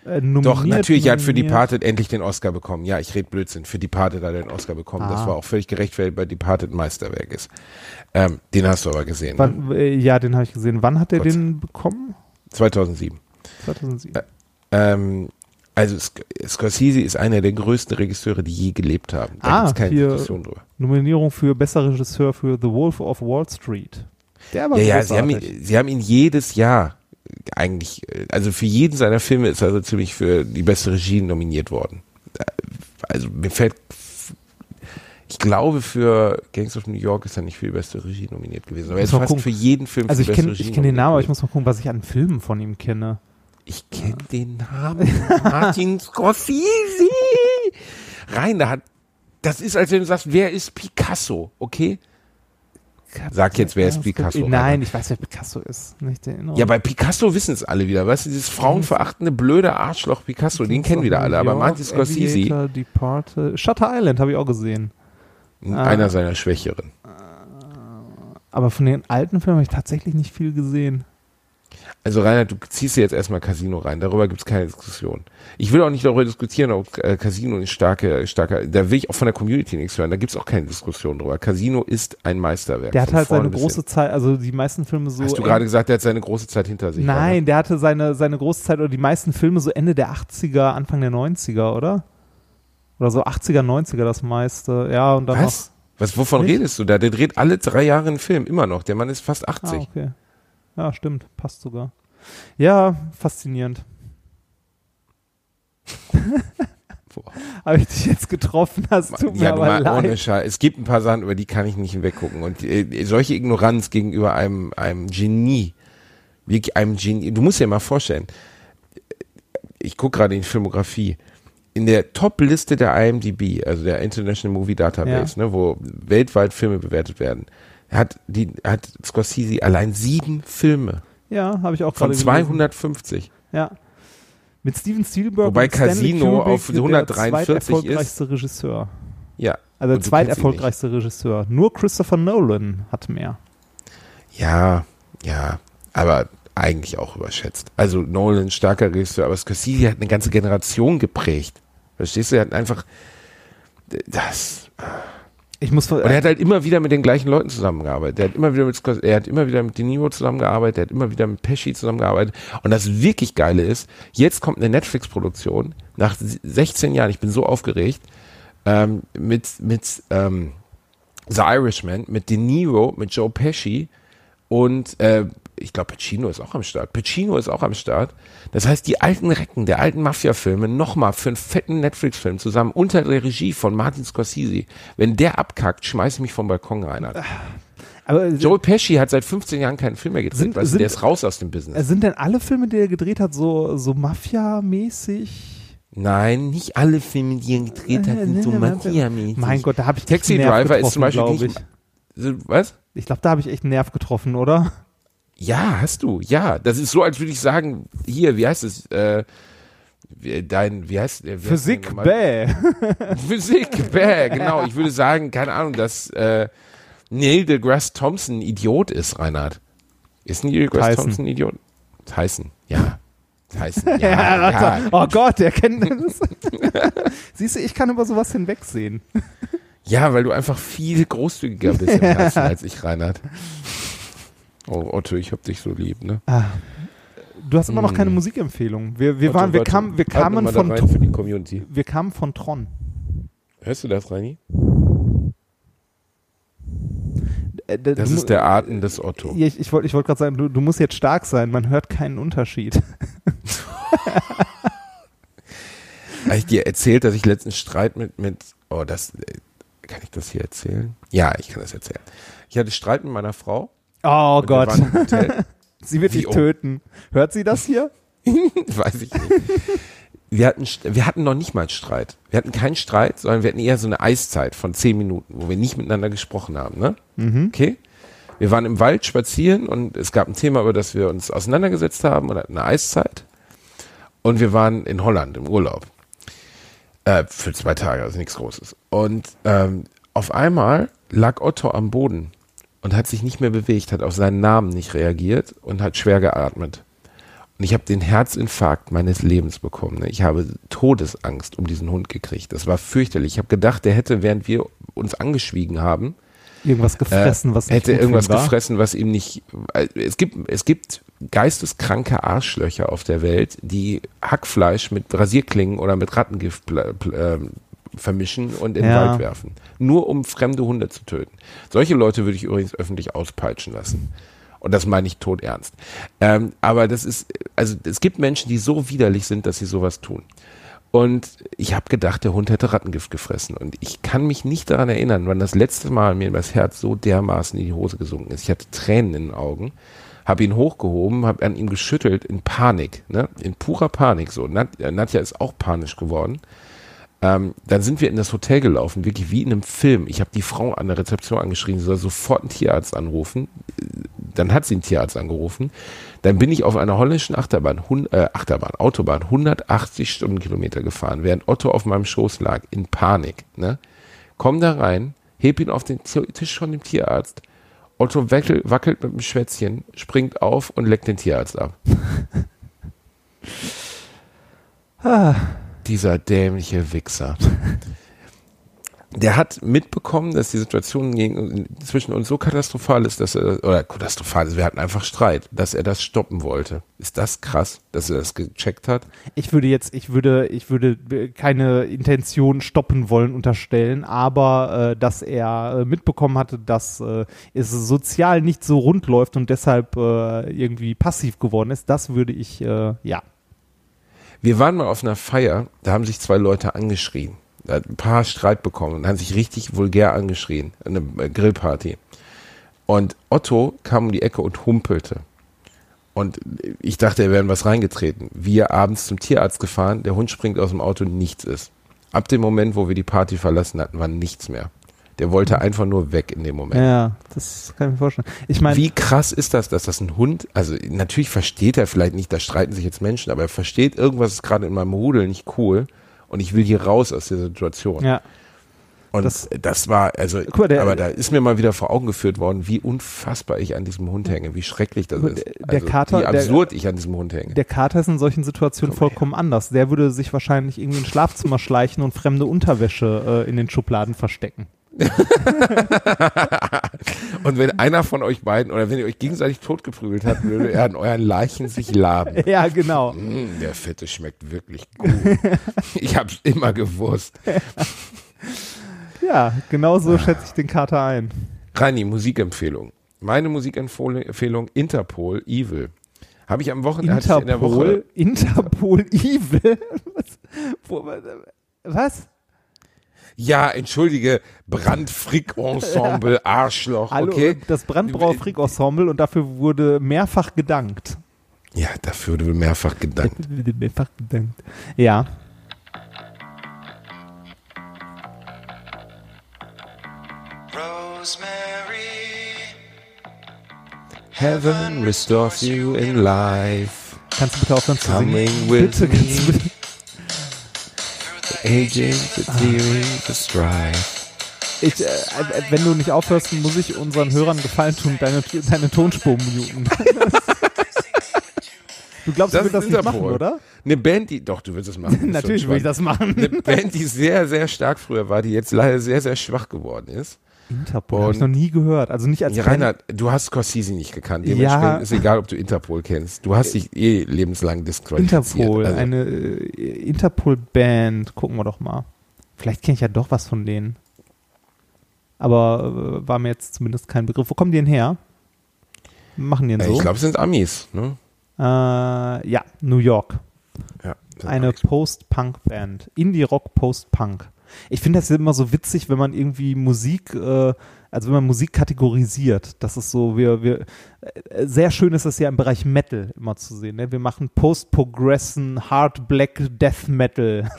Äh, Doch, nominiert, natürlich, er hat für. Pate endlich den Oscar bekommen. Ja, ich rede Blödsinn. Für die Pate hat er den Oscar bekommen. Das Ah. war auch völlig gerechtfertigt, weil ein Meisterwerk ist. Ähm, den hast du aber gesehen. Ne? Wann, äh, ja, den habe ich gesehen. Wann hat er Gott. den bekommen? 2007. 2007. Ähm, also Sc Scorsese ist einer der größten Regisseure, die je gelebt haben. Da Ah, gibt's keine hier- Diskussion drüber. Nominierung für bester Regisseur für The Wolf of Wall Street. Der war Ja, ja, sie haben, ihn, sie haben ihn jedes Jahr eigentlich, äh, also für jeden seiner Filme ist er so ziemlich für die beste Regie nominiert worden. Also mir fällt, ich glaube für Gangs of New York ist er nicht für die beste Regie nominiert gewesen, aber er ist fast gucken. für jeden Film Also für ich die kenne beste ich Regie kenn den Namen, aber ich muss mal gucken, was ich an Filmen von ihm kenne. Ich kenne den Namen. Martin Scorsese. Rein, da hat, das ist, als wenn du sagst, wer ist Picasso, okay? Sag jetzt, wer ist Picasso? Nein, ich weiß, wer Picasso ist. Nicht Erinnerung. Ja, bei Picasso wissen es alle wieder. Weißt du, dieses frauenverachtende, blöde Arschloch Picasso, den kennen wieder alle. Aber Martin Scorsese, Departed, Shutter Island habe ich auch gesehen. Einer seiner Schwächeren. Aber von den alten Filmen habe ich tatsächlich nicht viel gesehen. Also Reinhard, du ziehst dir jetzt erstmal Casino rein. Darüber gibt es keine Diskussion. Ich will auch nicht darüber diskutieren, ob äh, Casino ein starke, starker, da will ich auch von der Community nichts hören. Da gibt es auch keine Diskussion drüber. Casino ist ein Meisterwerk. Der hat halt seine große. Zeit, also die meisten Filme so. Hast du gerade gesagt, der hat seine große Zeit hinter sich? Nein, der hatte seine, seine große Zeit oder die meisten Filme so Ende der 80er, Anfang der 90er, oder? Oder so 80er, 90er das meiste. Ja, und dann Was? Was, wovon Nicht? redest du da? Der dreht alle drei Jahre einen Film, immer noch. Der Mann ist fast noch. 80. Ah, okay. Ja, stimmt. Passt sogar. Ja, faszinierend. Habe ich dich jetzt getroffen? Tut mir ja, du aber mal, ohne leid. Scheiß. Es gibt ein paar Sachen, über die kann ich nicht hinweggucken. Und äh, solche Ignoranz gegenüber einem, einem Genie, wirklich einem Genie, du musst dir mal vorstellen, ich gucke gerade in die Filmografie, in der Top-Liste der IMDb, also der International Movie Database, ne, wo weltweit Filme bewertet werden, hat, die, hat Scorsese allein sieben Filme Ja, habe ich auch von gerade gelesen. 250. Ja. Mit Steven Spielberg Wobei Casino Kubrick auf der 143 zweiterfolgreichste Regisseur. Ja. Also der zweiterfolgreichste Regisseur. Nur Christopher Nolan hat mehr. Ja, ja, aber eigentlich auch überschätzt. Also Nolan, starker Regisseur, aber Scorsese hat eine ganze Generation geprägt. Verstehst du? Er hat einfach das. Ich muss Und er hat halt immer wieder mit den gleichen Leuten zusammengearbeitet. Er hat immer wieder mit er hat immer wieder mit De Niro zusammengearbeitet, er hat immer wieder mit Pesci zusammengearbeitet. Und das wirklich Geile ist, jetzt kommt eine Netflix-Produktion nach 16 Jahren, ich bin so aufgeregt, ähm, mit, mit ähm, The Irishman, mit De Niro, mit Joe Pesci und äh, ich glaube, Pacino ist auch am Start. Pacino ist auch am Start. Das heißt, die alten Recken der alten Mafia-Filme nochmal für einen fetten Netflix-Film zusammen unter der Regie von Martin Scorsese. Wenn der abkackt, schmeiß ich mich vom Balkon rein. Aber Joel Pesci hat seit 15 Jahren keinen Film mehr gedreht. Sind- weißt sind- der ist raus aus dem Business. äh, sind denn alle Filme, die er gedreht hat, so, so Mafia-mäßig? Nein, nicht alle Filme, die er gedreht hat, sind so Mafia-mäßig. Mein Gott, da habe ich Taxi Driver ist zum Beispiel nicht. Was? ich. Ich glaube, da habe ich echt einen Nerv getroffen, oder? Ja, hast du. Ja, das ist so, als würde ich sagen, hier, wie heißt es? Äh, dein, wie heißt der? Der Physik, bäh. Physik, bäh, genau. Ich würde sagen, keine Ahnung, dass äh, Neil deGrasse Thompson Idiot ist, Reinhard. Ist Neil deGrasse Tyson. Thompson Idiot? Tyson, ja. Tyson, ja. ja, Oh Gott, der kennt das. Siehst du, ich kann über sowas hinwegsehen. Ja, weil du einfach viel großzügiger bist im Herzen als ich, Reinhard. Oh, Otto, ich hab dich so lieb, ne? Du hast immer noch keine Mm. Musikempfehlung. Wir, wir, Otto, waren, wir, warte. kamen, wir, Halt kamen von, rein für die Community. wir kamen von Tron. Hörst du das, Reini? Äh, Das du- ist der Atem des Otto. Ich, ich wollte ich wollt gerade sagen, du, du musst jetzt stark sein, man hört keinen Unterschied. Habe ich dir erzählt, dass ich letztens Streit mit, mit, oh, das, äh, kann ich das hier erzählen? Ja, ich kann das erzählen. Ich hatte Streit mit meiner Frau. Oh und Gott, sie wird dich töten. Hört sie das hier? Weiß ich nicht. Wir hatten, wir hatten noch nicht mal einen Streit. Wir hatten keinen Streit, sondern wir hatten eher so eine Eiszeit von zehn Minuten, wo wir nicht miteinander gesprochen haben, ne? Okay? Wir waren im Wald spazieren und es gab ein Thema, über das wir uns auseinandergesetzt haben und hatten eine Eiszeit. Und wir waren in Holland im Urlaub. Äh, für zwei Tage, also nichts Großes. Und ähm, auf einmal lag Otto am Boden und hat sich nicht mehr bewegt, hat auf seinen Namen nicht reagiert und hat schwer geatmet. Und ich habe den Herzinfarkt meines Lebens bekommen. ne? Ich habe Todesangst um diesen Hund gekriegt. Das war fürchterlich. Ich habe gedacht, der hätte, während wir uns angeschwiegen haben, Irgendwas gefressen, was nicht hätte irgendwas gefressen, was ihm nicht. äh, Es gibt, es gibt geisteskranke Arschlöcher auf der Welt, die Hackfleisch mit Rasierklingen oder mit Rattengift ähm, vermischen und in den Ja. Wald werfen. Nur um fremde Hunde zu töten. Solche Leute würde ich übrigens öffentlich auspeitschen lassen. Und das meine ich tot ernst. Ähm, aber das ist, also es gibt Menschen, die so widerlich sind, dass sie sowas tun. Und ich habe gedacht, der Hund hätte Rattengift gefressen. Und ich kann mich nicht daran erinnern, wann das letzte Mal mir das Herz so dermaßen in die Hose gesunken ist. Ich hatte Tränen in den Augen, habe ihn hochgehoben, habe an ihm geschüttelt in Panik, ne? in purer Panik. So, Nadja ist auch panisch geworden. Ähm, dann sind wir in das Hotel gelaufen, wirklich wie in einem Film. Ich habe die Frau an der Rezeption angeschrien, sie soll sofort einen Tierarzt anrufen. Dann hat sie einen Tierarzt angerufen. Dann bin ich auf einer holländischen Achterbahn, hun, äh, Achterbahn, Autobahn, 180 Stundenkilometer gefahren, während Otto auf meinem Schoß lag, in Panik. Ne? Komm da rein, heb ihn auf den Tisch von dem Tierarzt. Otto wackel, wackelt mit dem Schwätzchen, springt auf und leckt den Tierarzt ab. ah. Dieser dämliche Wichser der hat mitbekommen, dass die Situation gegen, zwischen uns so katastrophal ist, dass er, oder katastrophal ist, wir hatten einfach Streit, dass er das stoppen wollte. Ist das krass, dass er das gecheckt hat? Ich würde jetzt, ich würde, ich würde keine Intention stoppen wollen unterstellen, aber äh, dass er äh, mitbekommen hatte, dass äh, es sozial nicht so rund läuft und deshalb äh, irgendwie passiv geworden ist, das würde ich, äh, ja. Wir waren mal auf einer Feier, da haben sich zwei Leute angeschrien hat ein paar Streit bekommen und hat sich richtig vulgär angeschrien. Eine äh, Grillparty. Und Otto kam um die Ecke und humpelte. Und ich dachte, er wäre was reingetreten. Wir abends zum Tierarzt gefahren, der Hund springt aus dem Auto, nichts ist. Ab dem Moment, wo wir die Party verlassen hatten, war nichts mehr. Der wollte einfach nur weg in dem Moment. Ja, das kann ich mir vorstellen. Ich meine, wie krass ist das, dass das ein Hund, also natürlich versteht er vielleicht nicht, da streiten sich jetzt Menschen, aber er versteht irgendwas ist gerade in meinem Rudel nicht cool und ich will hier raus aus der Situation. Ja. Und das, das war, also, mal, der, aber da ist mir mal wieder vor Augen geführt worden, wie unfassbar ich an diesem Hund hänge, wie schrecklich das ist. Der also, Kater, wie absurd der, ich an diesem Hund hänge. Der Kater ist in solchen Situationen Komm vollkommen her. anders. Der würde sich wahrscheinlich irgendwie ins Schlafzimmer schleichen und fremde Unterwäsche äh, in den Schubladen verstecken. und wenn einer von euch beiden oder wenn ihr euch gegenseitig totgeprügelt habt, würde er an euren Leichen sich laben. Ja, genau. Mm, der Fette schmeckt wirklich gut. ich hab's immer gewusst. Ja, genau so schätze ich den Kater ein. Rani, Musikempfehlung. Meine Musikempfehlung Interpol Evil. Habe ich am Wochenende Interpol, in der Woche Interpol Evil. Was? Was? Ja, entschuldige, Brandfrick-Ensemble, Arschloch, Hallo, okay? Das Brandbrauer-Frick-Ensemble und dafür wurde mehrfach gedankt. Ja, dafür wurde mehrfach gedankt. mehrfach gedankt. Ja. Rosemary. Heaven restores you in life. Kannst du bitte aufhören zu Coming singen? With bitte, kannst du bitte Aging, the theory, the strife. Ich, äh, wenn du nicht aufhörst, muss ich unseren Hörern gefallen tun, deine, deine Tonspur muten. Du glaubst, das du willst das nicht machen, oder? Eine Band, die, doch, du willst es machen. Natürlich will ich das machen. Eine Band, die sehr, sehr stark früher war, die jetzt leider sehr, sehr schwach geworden ist. Interpol habe ich noch nie gehört. Also nicht als ja, Rainer, du hast Scorsese nicht gekannt. Ja. ist egal, ob du Interpol kennst. Du hast dich eh lebenslang disqualifiziert. Interpol, also. eine äh, Interpol-Band. Gucken wir doch mal. Vielleicht kenne ich ja doch was von denen. Aber äh, war mir jetzt zumindest kein Begriff. Wo kommen die denn her? Machen die denn so? Ich glaube, es sind Amis. Ne? Äh, ja, New York. Ja, eine Post-Punk-Band. Indie-Rock Post-Punk. Ich finde das immer so witzig, wenn man irgendwie Musik, äh, also wenn man Musik kategorisiert. Das ist so, wir, wir, äh, sehr schön ist das ja im Bereich Metal immer zu sehen. Ne? Wir machen Post-Progression, Hard Black Death Metal.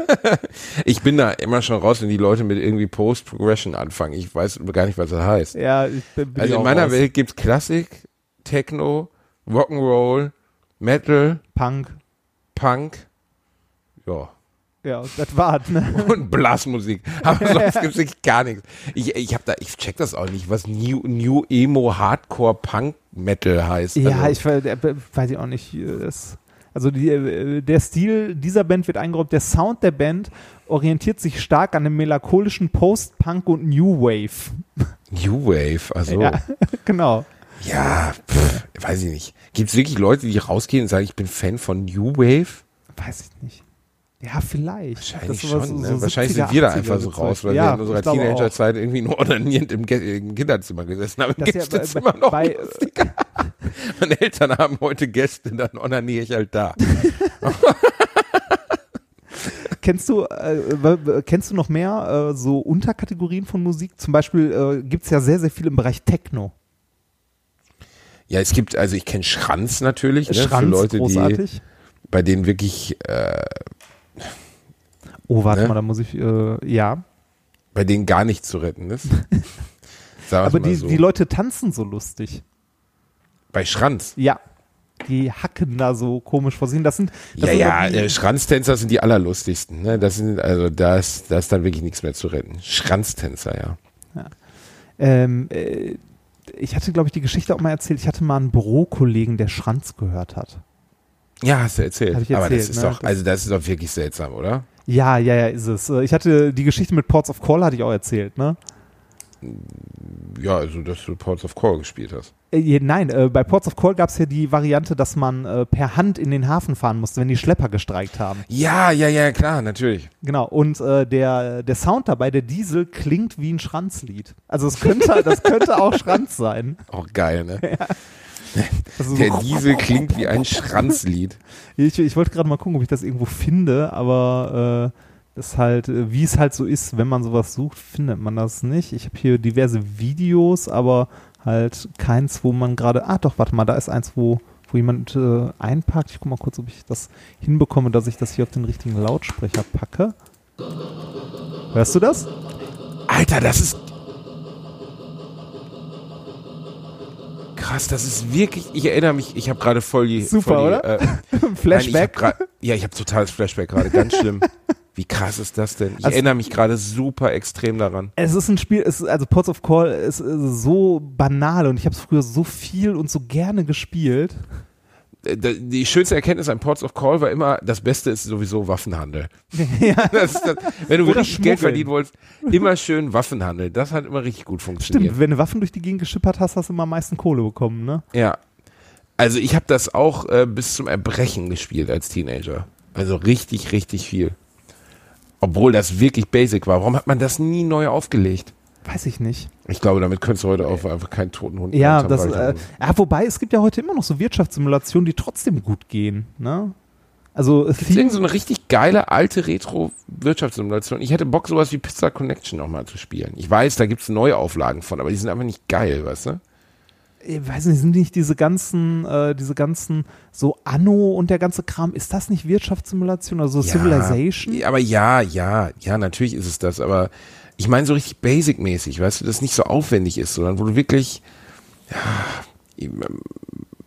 ich bin da immer schon raus, wenn die Leute mit irgendwie Post-Progression anfangen. Ich weiß gar nicht, was das heißt. Ja, ich bin, bin Also in meiner raus. Welt gibt es Klassik, Techno, Rock'n'Roll, Metal, Punk. Punk. Ja. Ja, das war's, ne? Und Blasmusik. Aber sonst gibt es gar nichts. Ich, ich hab da, ich check das auch nicht, was New, New Emo Hardcore Punk Metal heißt. Ja, also. ich weiß ich auch nicht. Das, also die, äh, der Stil dieser Band wird eingeräumt. Der Sound der Band orientiert sich stark an dem melancholischen Post-Punk und New Wave. New Wave, also. Ja, genau. Ja, pff, weiß ich nicht. Gibt es wirklich Leute, die rausgehen und sagen, ich bin Fan von New Wave? Weiß ich nicht. Ja, vielleicht. Wahrscheinlich schon. so- ne? so Wahrscheinlich 70er, sind wir da 80er einfach so raus, weil Ja, wir in unserer. Teenagerzeit irgendwie nur onanierend im, im Kinderzimmer gesessen haben. Im Das ist ja bei- Gästezimmer noch bei- lustiger. Meine Eltern haben heute Gäste, dann onaniere ich halt da. Kennst du, äh, kennst du noch mehr äh, so Unterkategorien von Musik? Zum Beispiel äh, gibt es ja sehr, sehr viel im Bereich Techno. Ja, es gibt, also ich kenne Schranz natürlich, ne, für Leute, die, großartig. bei denen wirklich, äh, Oh, warte Ne? mal, da muss ich, äh, ja. bei denen gar nichts zu retten ist. Aber die, so. die Leute tanzen so lustig. bei Schranz. Ja. Die hacken da so komisch vor sich. hin. Das sind, das Ja, sind ja, die- äh, Schranztänzer sind die allerlustigsten. Ne? Das sind, also da ist, da ist dann wirklich nichts mehr zu retten. Schranztänzer, ja. Ähm, äh, ich hatte, glaube ich, die Geschichte auch mal erzählt. Ich hatte mal einen Bürokollegen, der Schranz gehört hat. Ja, hast du erzählt. Ich Aber das erzählt, ist ne? doch, also das ist doch wirklich seltsam, oder? Ja, ja, ja, ist es. Äh, Ich hatte die Geschichte mit Ports of Call, hatte ich auch erzählt, ne? Ja, also dass du Ports of Call gespielt hast. Äh, nein, äh, bei Ports of Call gab es ja die Variante, dass man äh, per Hand in den Hafen fahren musste, wenn die Schlepper gestreikt haben. Ja, ja, ja, klar, natürlich. Genau. Und der, der Sound dabei, der Diesel, klingt wie ein Schranzlied. Also es könnte, das könnte auch Schranz sein. Auch geil, ne? Also so- Der Diesel klingt wie ein Schranzlied. Ich, ich wollte gerade mal gucken, ob ich das irgendwo finde, aber äh, das halt, äh, wie es halt so ist, wenn man sowas sucht, findet man das nicht. Ich habe hier diverse Videos, aber halt keins, wo man gerade. Ah, doch, warte mal, da ist eins, wo, wo jemand äh, einpackt. Ich guck mal kurz, ob ich das hinbekomme, dass ich das hier auf den richtigen Lautsprecher packe. Hörst du das? Alter, das ist. Krass, das ist wirklich. Ich erinnere mich, ich habe gerade voll die. Super, voll die, oder? Äh, Nein, ich Flashback. grad, ja, ich habe totales Flashback gerade, ganz schlimm. Wie krass ist das denn? Ich Also- erinnere mich gerade super extrem daran. Es ist ein Spiel, es ist, also Ports of Call ist, ist so banal und ich habe es früher so viel und so gerne gespielt. Äh, Die schönste Erkenntnis an Ports of Call war immer, das Beste ist sowieso Waffenhandel. Das ist das, wenn du Oder wirklich Geld verdienen wolltest, immer schön Waffenhandel. Das hat immer richtig gut funktioniert. Stimmt, wenn du Waffen durch die Gegend geschippert hast, hast du immer am meisten Kohle bekommen, ne? Ja. Also ich habe das auch äh, bis zum Erbrechen gespielt als Teenager. Also richtig, richtig viel. Obwohl das wirklich basic war. Warum hat man das nie neu aufgelegt? Weiß ich nicht. Ich glaube, damit könntest du heute auch einfach keinen toten Hund Ja, das, äh, ja, wobei es gibt ja heute immer noch so Wirtschaftssimulationen, die trotzdem gut gehen, ne? Also Gibt's Theme, so eine richtig geile alte Retro-Wirtschaftssimulation? Ich hätte Bock, sowas wie Pizza Connection nochmal zu spielen. Ich weiß, da gibt's Neuauflagen von, aber die sind einfach nicht geil, weißt du? ich weiß nicht, sind nicht diese ganzen, äh, diese ganzen, so Anno und der ganze Kram, ist das nicht Wirtschaftssimulation, also Civilization? Ja, aber ja, ja, ja, natürlich ist es das, aber ich meine so richtig basic-mäßig, weißt du, das nicht so aufwendig ist, sondern wo du wirklich, ja,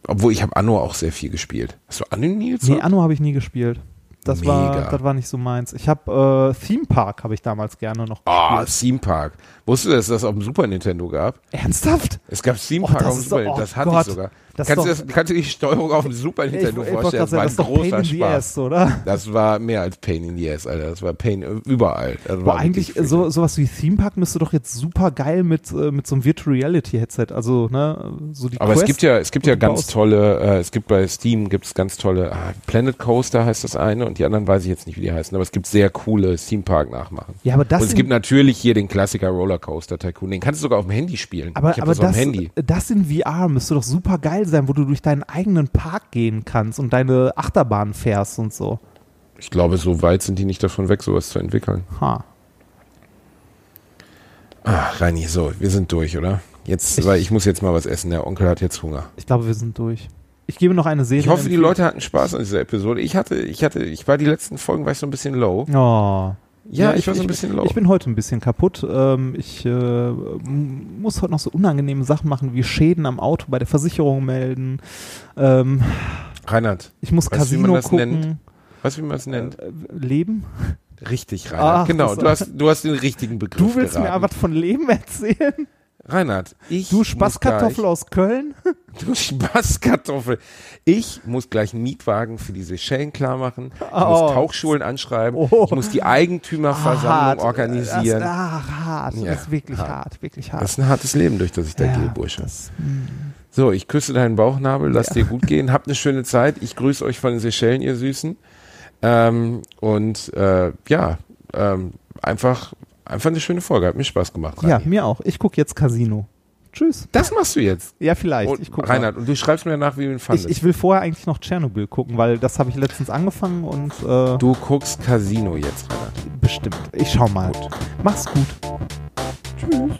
obwohl ich habe Anno auch sehr viel gespielt. Hast du Anno nie gezockt? Nee, Anno habe ich nie gespielt. Das war, Mega. das war nicht so meins. Ich habe äh, Theme Park habe ich damals gerne noch Ah, gespielt. Theme Park. Wusstest du, dass es das auf dem Super Nintendo gab? Ernsthaft? Es gab Theme Oh, Park das auf dem Super Nintendo. oh Das hatte Gott. ich sogar. Das kannst, du ist das, kannst du die Steuerung auf dem Super Ich, ich Nintendo wollte vorstellen? Das war ein das doch Pain großer Spaß. Ass, oder? Das war mehr als Pain in the Ass, Alter. Das war Pain überall. Das Boah, eigentlich so sowas wie Theme Park müsste doch jetzt super geil mit äh, mit so einem Virtual Reality Headset, also ne, so die Aber Quest es gibt ja, es gibt ja du ganz tolle, äh, es gibt bei Steam gibt es ganz tolle, ah, Planet Coaster heißt das eine und die anderen weiß ich jetzt nicht, wie die heißen, aber es gibt sehr coole Theme Park Nachmachen. Ja, aber das und es gibt natürlich hier den Klassiker Rollercoaster Tycoon, den kannst du sogar auf dem Handy spielen. aber ich hab aber das auf das, dem Handy. das in VR müsste doch super geil sein, wo du durch deinen eigenen Park gehen kannst und deine Achterbahn fährst und so. Ich glaube, so weit sind die nicht davon weg, sowas zu entwickeln. Ha. Ah, Reini, so, wir sind durch, oder? Jetzt, Ich- weil ich muss jetzt mal was essen. Der Onkel hat jetzt Hunger. Ich glaube, wir sind durch. Ich gebe noch eine Serie. Ich hoffe, die Leute hatten Spaß an dieser Episode. Ich hatte, ich hatte, ich war die letzten Folgen war ich so ein bisschen low. Oh. Ja, ich, war so ein bisschen low. Ich bin heute ein bisschen kaputt. Ähm, ich äh, muss heute noch so unangenehme Sachen machen, wie Schäden am Auto bei der Versicherung melden. Ähm, Reinhard, ich muss Weißt du, wie Casino man das gucken. nennt? weißt du, wie man es nennt? Äh, Leben? Richtig, Reinhard. Ach, genau, das- du hast, du hast den richtigen Begriff Du willst geraten. mir was von Leben erzählen? Reinhard, ich Du Spaßkartoffel aus Köln? Du Spaßkartoffel. Ich muss gleich einen Mietwagen für die Seychellen klar machen. Ich Oh. muss Tauchschulen anschreiben. Oh. Ich muss die Eigentümerversammlung Hart. organisieren. Das, ach, hart. Ja, das ist wirklich hart. hart. wirklich hart. Das ist ein hartes Leben, durch das ich da Ja, gehe, Bursche. das- hm. So, ich küsse deinen Bauchnabel, lass dir gut gehen, habt eine schöne Zeit. Ich grüße euch von den Seychellen, ihr Süßen. Ähm, und äh, ja, ähm, einfach, einfach eine schöne Folge. Hat mir Spaß gemacht. Ja, Rani. mir auch. Ich gucke jetzt Casino. Tschüss. Das machst du jetzt. Ja, vielleicht. Und, ich guck Reinhard, und du schreibst mir nach, wie du ihn Mal. fandest. Ich, ich will vorher eigentlich noch Tschernobyl gucken, weil das habe ich letztens angefangen und äh, du guckst Casino jetzt, Reinhard. bestimmt. Ich schau mal. Mach's gut. Tschüss.